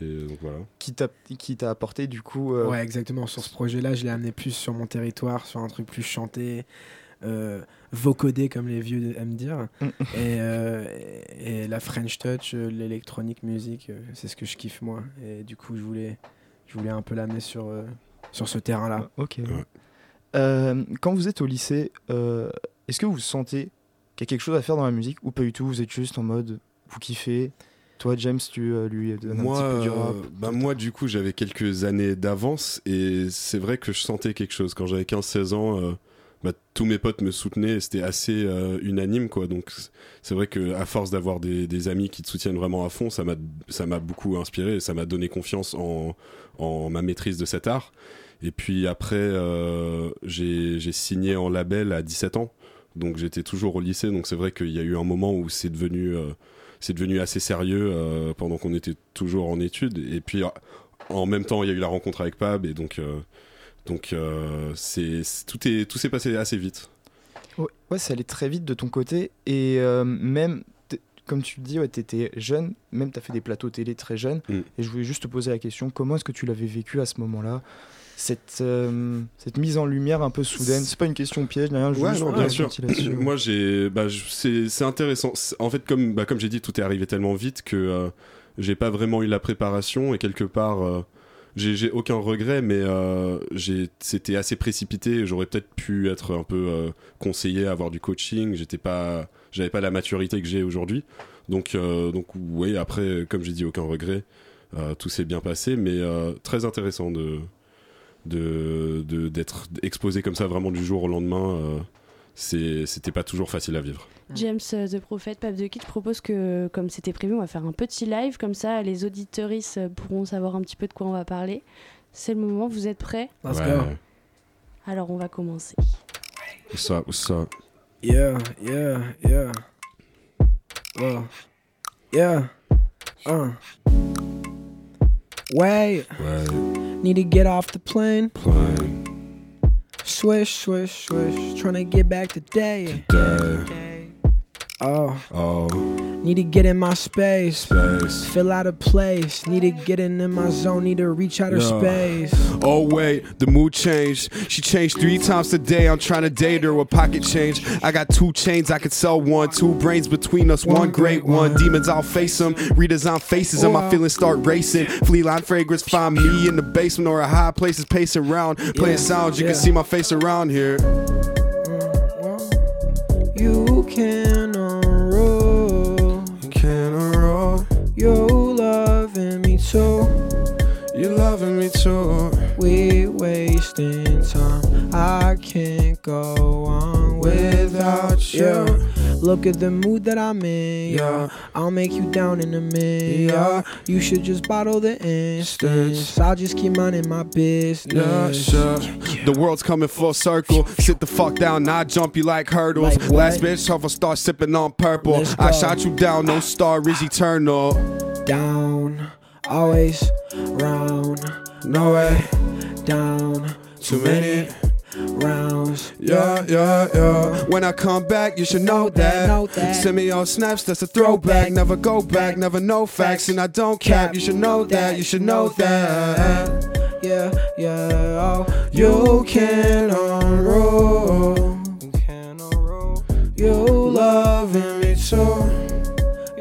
Et donc voilà. qui t'a qui t'a apporté du coup euh, Ouais, exactement. Sur ce projet-là, je l'ai amené plus sur mon territoire, sur un truc plus chanté, euh, vocodé, comme les vieux aiment dire. Mm. et, euh, et, et la French Touch, euh, l'électronique musique, euh, c'est ce que je kiffe moi. Et du coup, je voulais, je voulais un peu l'amener sur, euh, sur ce terrain-là. Ok. Ouais. Euh, quand vous êtes au lycée, euh, est-ce que vous sentez qu'il y a quelque chose à faire dans la musique ou pas du tout Vous êtes juste en mode vous kiffez Toi, James, tu euh, lui donnes moi, un petit peu du rap. euh, bah, moi, du coup, j'avais quelques années d'avance et c'est vrai que je sentais quelque chose. Quand j'avais 15-16 ans, euh, bah, tous mes potes me soutenaient et c'était assez euh, unanime, quoi. Donc, c'est vrai que à force d'avoir des, des amis qui te soutiennent vraiment à fond, ça m'a beaucoup inspiré et ça m'a donné confiance en, en ma maîtrise de cet art. Et puis après, j'ai j'ai signé en label à 17 ans. Donc j'étais toujours au lycée, donc c'est vrai qu'il y a eu un moment où c'est devenu, c'est devenu assez sérieux euh, pendant qu'on était toujours en études. Et puis euh, en même temps, il y a eu la rencontre avec Pab, et donc, euh, donc c'est tout est tout s'est passé assez vite. Ouais, ça allait très vite de ton côté. Et même, comme tu le dis, ouais, tu étais jeune, même tu as fait des plateaux télé très jeune. Mm. Et je voulais juste te poser la question comment est-ce que tu l'avais vécu à ce moment-là? Cette, euh, cette mise en lumière un peu soudaine, c'est pas une question piège, rien, Ouais, non, bien sûr. Moi, j'ai, bah, c'est, intéressant. En fait, comme, bah, comme j'ai dit, tout est arrivé tellement vite que euh, j'ai pas vraiment eu la préparation et quelque part, euh, j'ai, aucun regret, mais euh, c'était assez précipité. J'aurais peut-être pu être un peu conseillé, avoir du coaching. J'étais pas, j'avais pas la maturité que j'ai aujourd'hui. Donc, donc, oui. Après, comme j'ai dit, aucun regret. Tout s'est bien passé, mais très intéressant de, de, de- d'être exposé comme ça vraiment du jour au lendemain. euh, c'était pas toujours facile à vivre. James euh, The Prophet, Pape de Kid, je propose que, comme c'était prévu, on va faire un petit live, comme ça les auditeuristes euh, pourront savoir un petit peu de quoi on va parler. C'est le moment, vous êtes prêts? Let's Ouais. go. Alors on va commencer. What's up, what's up? Yeah, yeah, yeah. Well, yeah. Uh. Wait, Ouais, need to get off the plane. plane, Swish, swish, swish. Trying to get back today. day, Oh, oh, need to get in my space. space. Fill out a place. Need to get in, in my zone. Need to reach outer Yeah. space. Oh wait, the mood changed. She changed three times today. I'm trying to date her with pocket change. I got two chains, I could sell one. Two brains between us, one great one. Demons, I'll face them. Redesign faces, and my feelings start racing. Flea line fragrance, find me in the basement or a high places, pacing around. Playing sounds, you yeah. can see my face around here. Mm, you can roll? You loving me too. You loving me too. We wasting time. I can't go on without you. Look at the mood that I'm in. Yeah, I'll make you down in a minute. Yeah, you should just bottle the instance. I'll just keep minding my business. Yeah, sure. The world's coming full circle. Sit the fuck down, not jump you like hurdles. Like? Last bitch off, I start sipping on purple. I shot you down, no star is eternal. Down, always round. No way, Down, too many. Rounds. Yeah, yeah, yeah. When I come back, you should know that. Know that. Send me all snaps, that's a throwback. Never go back, never know facts, and I don't cap. You should know that, you should know that. Yeah, yeah. Oh, you can unroll. You can unroll. You loving me too.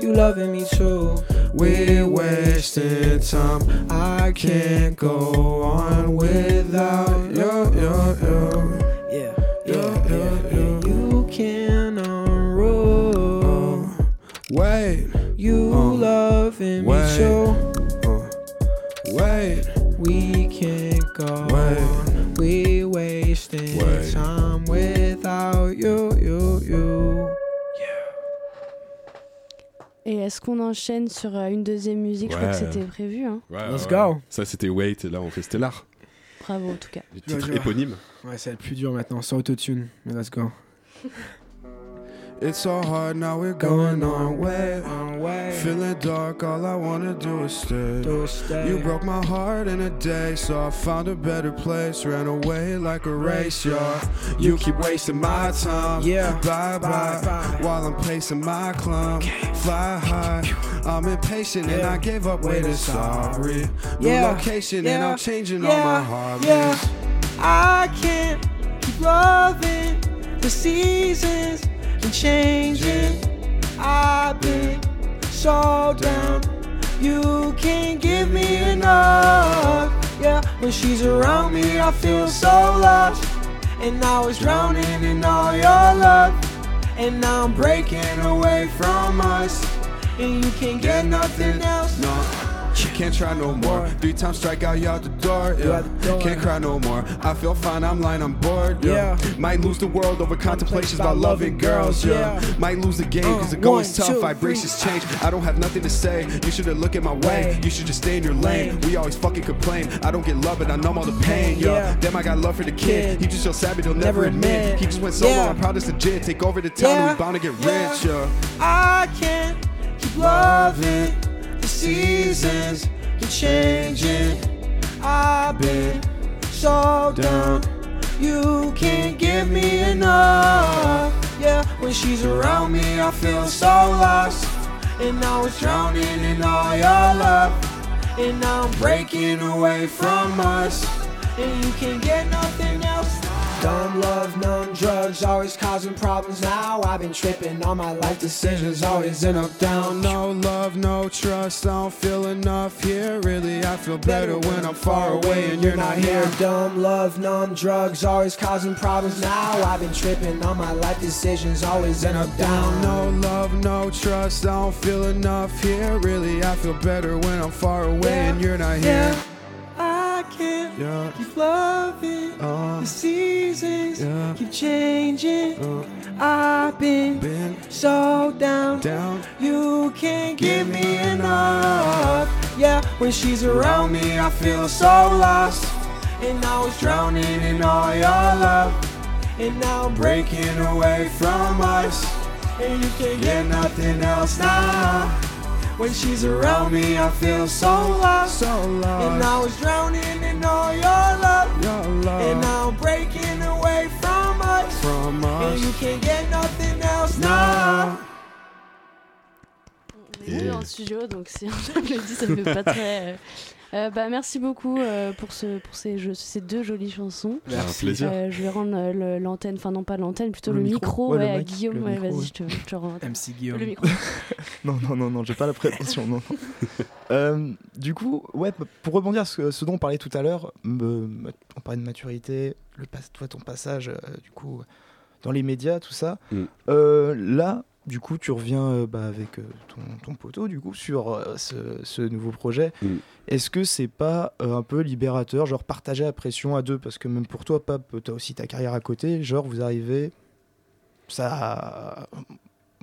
You loving me too. We wasting time. I can't go on qu'on enchaîne sur euh, une deuxième musique Je crois que c'était prévu. Hein. Let's go. Ça, c'était Wait, et là, on fait Stellar. Bravo en tout cas. Le titre éponyme. Ouais, c'est le plus dur maintenant, sans autotune. Mais let's go. It's so hard now, we're going on way. on way. Feeling dark, all I wanna do is stay. Do stay. You broke my heart in a day, so I found a better place. Ran away like a race, yeah. You keep wasting my time. Yeah. Bye bye. Bye, bye. While I'm pacing my climb. Fly high. I'm impatient and I gave up waiting sorry. New Yeah. location and I'm changing all my heartbeats. yeah. I can't keep loving the seasons and changing. I've been so down. You can't give me enough. Yeah, when she's around me, I feel so lost. And I was drowning in all your love. And now I'm breaking away from us. And you can't get nothing else. No, can't try no more. Three times strike out, you out the door. Yeah. out the door. Can't cry no more. I feel fine, I'm lying, I'm bored. Yeah. Might lose the world over contemplations about loving girls. Yeah. Might lose the game because the Uh, going's tough, vibrations change. I don't have nothing to say. You should've looked at my way. You should just stay in your lane. We always fucking complain. I don't get love, but I numb all the pain. Yeah. Damn, I got love for the kid. He just so but he'll never, admit. He just went solo. I'm proud as legit. Take over the town and we bound to get rich. Yeah. I can't keep loving seasons keep changing. I've been so down. You can't give me enough. Yeah, when she's around me, I feel so lost. And I was drowning in all your love. And now I'm breaking away from us. And you can't get nothing else. Dumb love, numb drugs, always causing problems now. I've been tripping on my life decisions, always end up down. No love, no trust, I don't feel enough here. Really, I feel better when I'm far away and you're not here. Dumb love, numb drugs, always causing problems now. I've been tripping on my life decisions, always end up down. No love, no trust, I don't feel enough here. Really, I feel better when I'm far away and you're not here. Yeah, can't Yeah. keep loving. Uh, The seasons yeah. keep changing. Uh, I've been been so down. down. You can't give me enough. Yeah, when she's around me, I feel so lost. And I was drowning in all your love. And now I'm breaking away from us. And you can't get nothing else now. When she's around me, I feel so lost. So And lost. I was drowning in all your love. Your And now I'm breaking away from us. from And you us. can't get nothing else now. On est Et- en studio, donc si on le dit, ça fait pas très. Euh, bah, merci beaucoup euh, pour, ce, pour ces, jeux- ces deux jolies chansons. C'est un plaisir. Euh, je vais rendre euh, l'antenne, enfin non pas l'antenne, plutôt Le le, micro. micro, Ouais, le ouais, à Guillaume. Ouais, vas-y, ouais. je te, je te rends. MC Guillaume. le micro. Non, non, non, non, j'ai pas la prétention. non. Euh, du coup, ouais, pour rebondir sur ce, ce dont on parlait tout à l'heure, on parlait de maturité, le pas- toi, ton passage, euh, du coup, dans les médias, tout ça. Mm. Euh, là, du coup, tu reviens euh, bah, avec euh, ton, ton poteau, du coup, sur euh, ce, ce nouveau projet. Mm. Est-ce que c'est pas un peu libérateur, genre partager la pression à deux? Parce que même pour toi, Pape, t'as aussi ta carrière à côté, genre vous arrivez, ça.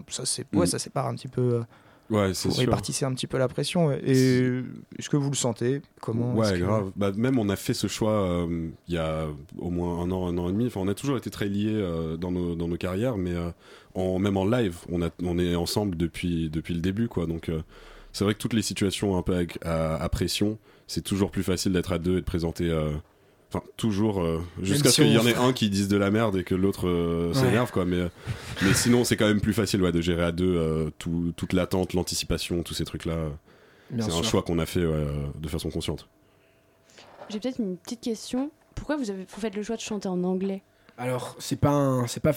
Ça, c'est, ouais, Mm. ça sépare un petit peu. Ouais, c'est sûr. répartissez un petit peu la pression. ouais. Et est-ce que vous le sentez? Comment Ouais, que- grave. Bah, même on a fait ce choix il y a au moins un an, un an et demi. Enfin, on a toujours été très liés dans, nos, dans nos carrières, mais en, même en live, on, a, on est ensemble depuis, depuis le début, quoi. Donc, euh, c'est vrai que toutes les situations un peu avec- à, à pression, c'est toujours plus facile d'être à deux et de présenter. euh, Enfin, toujours euh, jusqu'à si ce qu'il y en ait un qui dise de la merde et que l'autre euh, s'énerve, quoi. Mais, euh, mais sinon, c'est quand même plus facile ouais, de gérer à deux euh, tout- toute l'attente, l'anticipation, tous ces trucs-là. C'est un choix qu'on a fait ouais, euh, de façon consciente. J'ai peut-être une petite question. Pourquoi vous, avez, vous faites le choix de chanter en anglais? Alors, c'est pas un- c'est pas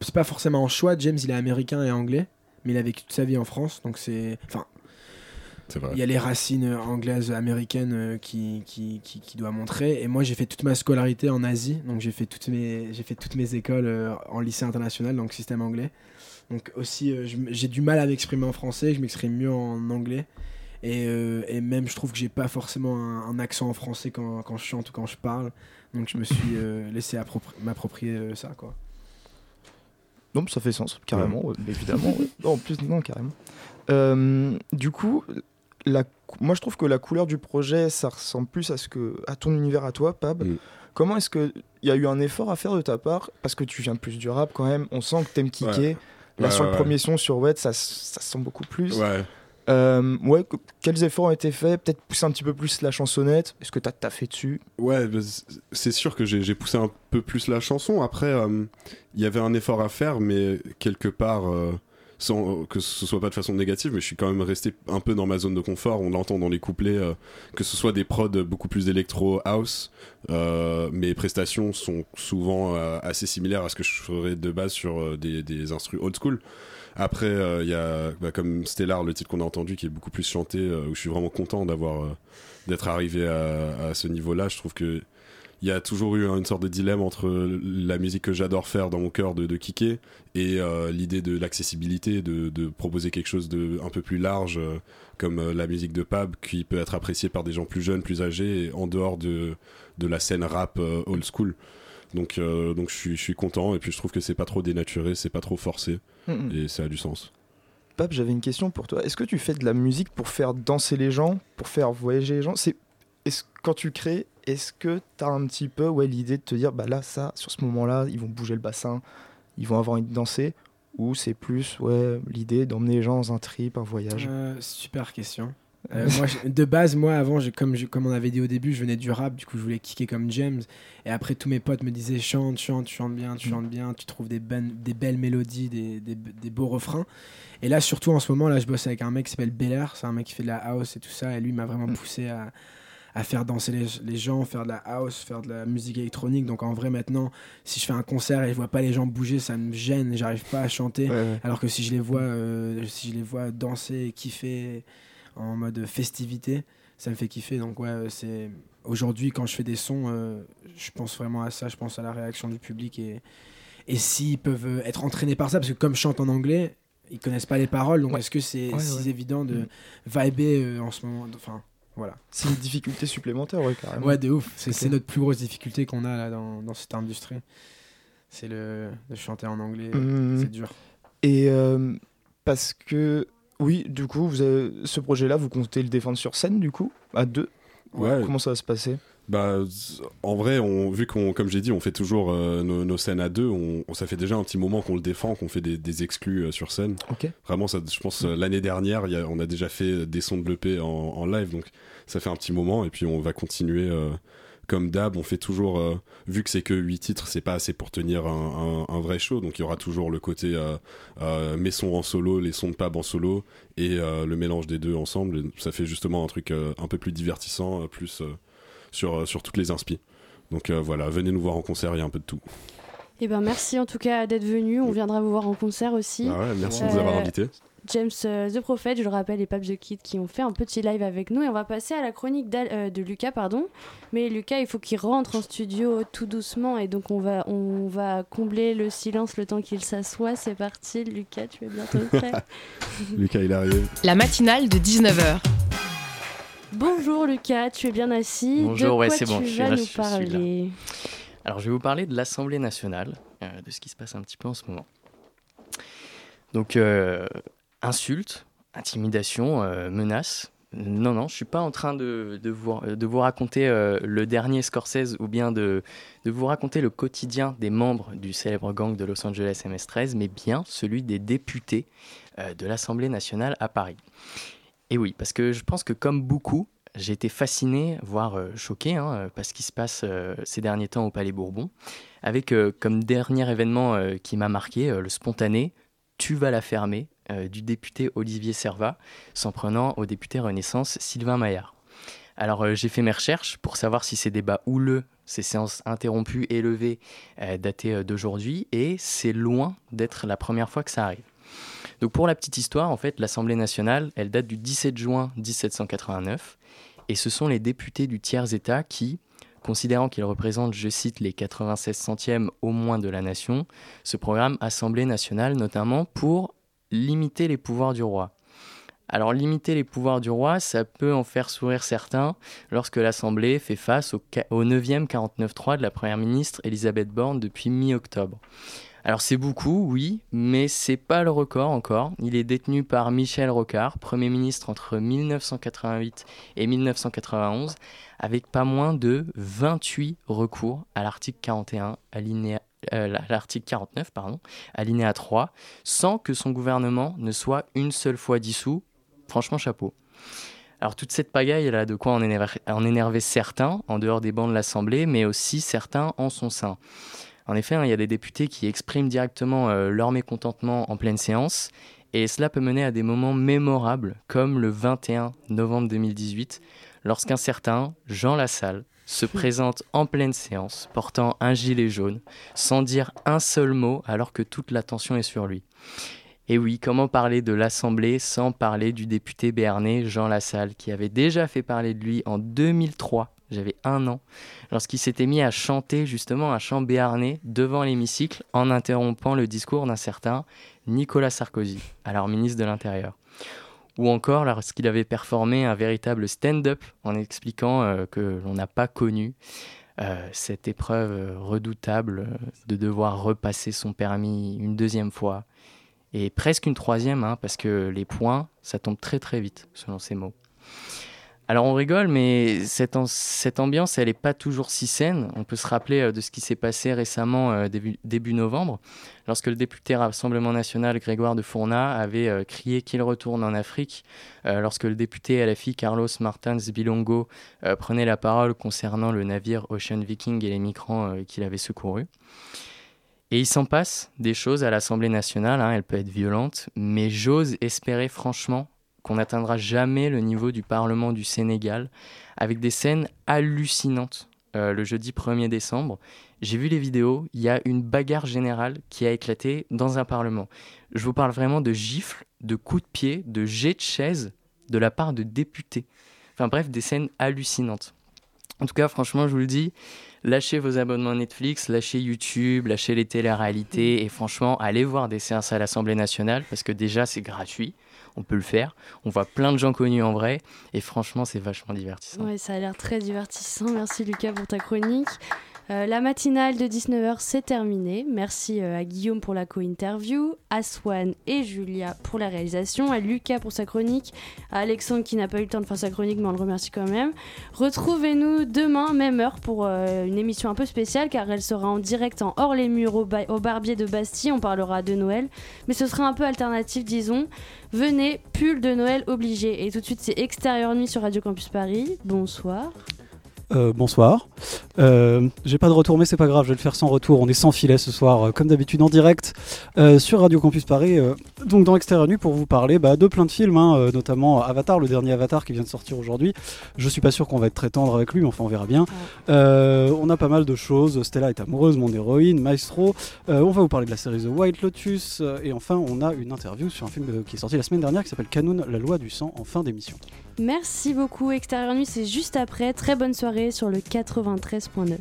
c'est pas forcément un choix. James, il est américain et anglais, mais il a vécu toute sa vie en France, donc c'est enfin C'est vrai. il y a les racines euh, anglaises américaines euh, qui, qui, qui, qui doit montrer. Et moi, j'ai fait toute ma scolarité en Asie, donc j'ai fait toutes mes j'ai fait toutes mes écoles euh, en lycée international, donc système anglais. Donc aussi, j'ai du mal à m'exprimer en français, je m'exprime mieux en anglais. Et, euh, et même, je trouve que j'ai pas forcément un, un accent en français quand, quand je chante ou quand je parle. Donc je me suis euh, laissé appropri- m'approprier euh, ça, quoi. Non, ça fait sens, carrément, ouais, évidemment. ouais. Non, en plus, non, carrément. Euh, du coup, la, moi je trouve que la couleur du projet, ça ressemble plus à, ce que, à ton univers à toi, Pab. Mm. Comment est-ce qu'il y a eu un effort à faire de ta part? Parce que tu viens plus du rap quand même, on sent que t'aimes kicker. Là, sur le premier son, sur Wet, ça, ça se sent beaucoup plus. Ouais. Euh, ouais, que- quels efforts ont été faits? Peut-être pousser un petit peu plus la chansonnette Est-ce que t'as taffé dessus? Ouais, c'est sûr que j'ai poussé un peu plus la chanson. Après, euh, il y avait un effort à faire, mais quelque part, euh, sans que ce soit pas de façon négative, mais je suis quand même resté un peu dans ma zone de confort. On l'entend dans les couplets, euh, que ce soit des prods beaucoup plus électro house. euh, mes prestations sont souvent euh, assez similaires à ce que je ferais de base sur euh, des, des instrus old school. Après, euh, il y a bah, comme Stellar, le titre qu'on a entendu, qui est beaucoup plus chanté, euh, où je suis vraiment content d'avoir euh, d'être arrivé à, ce niveau-là. Je trouve que il y a toujours eu une sorte de dilemme entre la musique que j'adore faire dans mon cœur de, de kicker et l'idée de l'accessibilité, de, proposer quelque chose de un peu plus large, comme la musique de Pab, qui peut être appréciée par des gens plus jeunes, plus âgés, et en dehors de, de la scène rap old school. Donc, euh, donc je, suis, je suis content, et puis je trouve que c'est pas trop dénaturé, c'est pas trop forcé, Mhm. et ça a du sens. Pape, j'avais une question pour toi. Est-ce que tu fais de la musique pour faire danser les gens, pour faire voyager les gens? C'est est-ce quand tu crées, est-ce que tu as un petit peu ouais l'idée de te dire bah là ça sur ce moment-là, ils vont bouger le bassin, ils vont avoir envie de danser? Ou c'est plus ouais l'idée d'emmener les gens dans un trip, un voyage? Euh, super question. Euh, moi, je- de base, moi, avant, je- comme, je- comme on avait dit au début, je venais du rap, du coup, je voulais kicker comme James. Et après, tous mes potes me disaient chante, chante, chante bien, tu chantes bien, tu trouves des, ben- des belles mélodies, des, des, des beaux refrains. Et là, surtout en ce moment, là, je bosse avec un mec qui s'appelle Belair, c'est un mec qui fait de la house et tout ça. Et lui, m'a vraiment poussé à, à faire danser les, les gens, faire de la house, faire de la musique électronique. Donc en vrai, maintenant, si je fais un concert et je vois pas les gens bouger, ça me gêne, j'arrive pas à chanter. Ouais, ouais. Alors que si je les vois, euh, si je les vois danser, et kiffer en mode festivité, ça me fait kiffer. Donc ouais, euh, c'est aujourd'hui quand je fais des sons, euh, je pense vraiment à ça. Je pense à la réaction du public et et s'ils peuvent euh, être entraînés par ça, parce que comme je chante en anglais, ils connaissent pas les paroles. Donc Ouais. est-ce que c'est Ouais, si ouais. évident de Mm. vibrer euh, en ce moment? Enfin voilà. C'est une difficulté supplémentaire, ouais, carrément. Ouais, de ouf. C'est notre plus grosse difficulté qu'on a là dans, dans cette industrie. C'est le de chanter en anglais. Mhm. C'est dur. Et euh, parce que, oui, du coup, vous avez, ce projet-là, vous comptez le défendre sur scène, du coup, à deux? Ouais. Comment ça va se passer? Bah, en vrai, on, vu qu'on, comme j'ai dit, on fait toujours euh, nos, nos scènes à deux, on, on- ça fait déjà un petit moment qu'on le défend, qu'on fait des, des exclus euh, sur scène. Vraiment, ça, je pense euh, l'année dernière, il y a- on a déjà fait des sons de l'EP en, en live, donc ça fait un petit moment, et puis on va continuer comme d'hab. On fait toujours, euh, vu que c'est que 8 titres, c'est pas assez pour tenir un, un- un vrai show, donc il y aura toujours le côté euh, euh, mes sons en solo, les sons de Pab en solo, et euh, le mélange des deux ensemble. Ça fait justement un truc un peu plus divertissant, plus sur, sur toutes les inspi. Donc voilà, venez nous voir en concert, il y a un peu de tout. Eh ben merci en tout cas d'être venu. On viendra vous voir en concert aussi. Ah ouais, merci de nous avoir invités. James euh, The Prophet, je le rappelle, et Pap The Kid qui ont fait un petit live avec nous. Et on va passer à la chronique euh, de Lucas, pardon. Mais Lucas, il faut qu'il rentre en studio tout doucement. Et donc, on va, on va combler le silence le temps qu'il s'assoit. C'est parti, Lucas, tu es bientôt prêt. Lucas, il est arrivé. La matinale de 19h. Bonjour Lucas, tu es bien assis. Bonjour, de ouais, c'est bon, je suis vas là, nous je suis là. parler Alors, je vais vous parler de l'Assemblée nationale, euh, de ce qui se passe un petit peu en ce moment. Donc, euh, insultes, intimidation, euh, menaces. Non, non, je suis pas en train de, de vous, de vous raconter euh, le dernier Scorsese ou bien de, de vous raconter le quotidien des membres du célèbre gang de Los Angeles MS-13, mais bien celui des députés euh, de l'Assemblée nationale à Paris. Et oui, parce que je pense que comme beaucoup, j'ai été fasciné, voire choqué, hein, par ce qui se passe ces derniers temps au Palais Bourbon, avec comme dernier événement qui m'a marqué le spontané Tu vas la fermer du député Olivier Servat, s'en prenant au député Renaissance Sylvain Maillard. Alors euh, j'ai fait mes recherches pour savoir si ces débats houleux, ces séances interrompues et levées euh, dataient euh, d'aujourd'hui, et c'est loin d'être la première fois que ça arrive. Donc pour la petite histoire, en fait, l'Assemblée nationale, elle date du 17 juin 1789, et ce sont les députés du tiers-État qui, considérant qu'ils représentent, je cite, les 96 centièmes au moins de la nation, se programment Assemblée nationale notamment pour limiter les pouvoirs du roi. Alors limiter les pouvoirs du roi, ça peut en faire sourire certains lorsque l'Assemblée fait face au, ca- au 9e 49.3 de la Première ministre Elisabeth Borne depuis mi-octobre. Alors c'est beaucoup, oui, mais c'est pas le record encore. Il est détenu par Michel Rocard, Premier ministre entre 1988 et 1991, avec pas moins de 28 recours à l'article 41, alinéa, euh, l'article 49, pardon, alinéa 3, sans que son gouvernement ne soit une seule fois dissous. Franchement, chapeau. Alors toute cette pagaille, elle a de quoi en énerver, certains en dehors des bancs de l'Assemblée, mais aussi certains en son sein. En effet, hein, il y a des députés qui expriment directement euh, leur mécontentement en pleine séance, et cela peut mener à des moments mémorables, comme le 21 novembre 2018, lorsqu'un certain Jean Lassalle se présente en pleine séance, portant un gilet jaune, sans dire un seul mot alors que toute l'attention est sur lui. Et oui, comment parler de l'Assemblée sans parler du député béarnais Jean Lassalle, qui avait déjà fait parler de lui en 2003, j'avais un an, lorsqu'il s'était mis à chanter justement un chant béarnais devant l'hémicycle en interrompant le discours d'un certain Nicolas Sarkozy, alors ministre de l'Intérieur. Ou encore lorsqu'il avait performé un véritable stand-up en expliquant euh, que l'on n'a pas connu euh, cette épreuve euh, redoutable de devoir repasser son permis une deuxième fois et presque une troisième, hein, parce que les points, ça tombe très très vite, selon ces mots. Alors on rigole, mais cette, ambiance, elle n'est pas toujours si saine. On peut se rappeler euh, de ce qui s'est passé récemment, euh, début, novembre, lorsque le député Rassemblement National Grégoire de Fournas avait euh, crié qu'il retourne en Afrique, lorsque le député LFI Carlos Martins Bilongo prenait la parole concernant le navire Ocean Viking et les migrants qu'il avait secourus. Et il s'en passe des choses à l'Assemblée nationale, hein, elle peut être violente, mais j'ose espérer franchement qu'on n'atteindra jamais le niveau du Parlement du Sénégal, avec des scènes hallucinantes. Euh, le jeudi 1er décembre, j'ai vu les vidéos, il y a une bagarre générale qui a éclaté dans un Parlement. Je vous parle vraiment de gifles, de coups de pied, de jets de chaises de la part de députés. Enfin bref, des scènes hallucinantes. En tout cas, franchement, je vous le dis, lâchez vos abonnements Netflix, lâchez YouTube, lâchez les télé-réalités et franchement, allez voir des séances à l'Assemblée nationale parce que déjà, c'est gratuit. On peut le faire. On voit plein de gens connus en vrai et franchement, c'est vachement divertissant. Ouais, ça a l'air très divertissant. Merci Lucas pour ta chronique. Euh, la matinale de 19h, c'est terminé. Merci euh, à Guillaume pour la co-interview, à Swan et Julia pour la réalisation, à Lucas pour sa chronique, à Alexandre qui n'a pas eu le temps de faire sa chronique, mais on le remercie quand même. Retrouvez-nous demain, même heure, pour euh, une émission un peu spéciale, car elle sera en direct en hors les murs au, au Barbier de Bastille. On parlera de Noël, mais ce sera un peu alternatif, disons. Venez, pull de Noël obligé. Et tout de suite, c'est Extérieur Nuit sur Radio Campus Paris. Bonsoir. Euh, bonsoir. Euh, J'ai pas de retour, mais c'est pas grave, je vais le faire sans retour. On est sans filet ce soir, euh, comme d'habitude en direct euh, sur Radio Campus Paris. donc dans Extérieur Nuit pour vous parler bah, de plein de films, hein, notamment Avatar, le dernier Avatar qui vient de sortir aujourd'hui. Je suis pas sûr qu'on va être très tendre avec lui, mais enfin on verra bien. On a pas mal de choses. Stella est amoureuse, mon héroïne, Maestro. On va vous parler de la série The White Lotus. et enfin, on a une interview sur un film qui est sorti la semaine dernière qui s'appelle Canon, la loi du sang, en fin d'émission. Merci beaucoup. Extérieur Nuit, c'est juste après. Très bonne soirée sur le 93.9.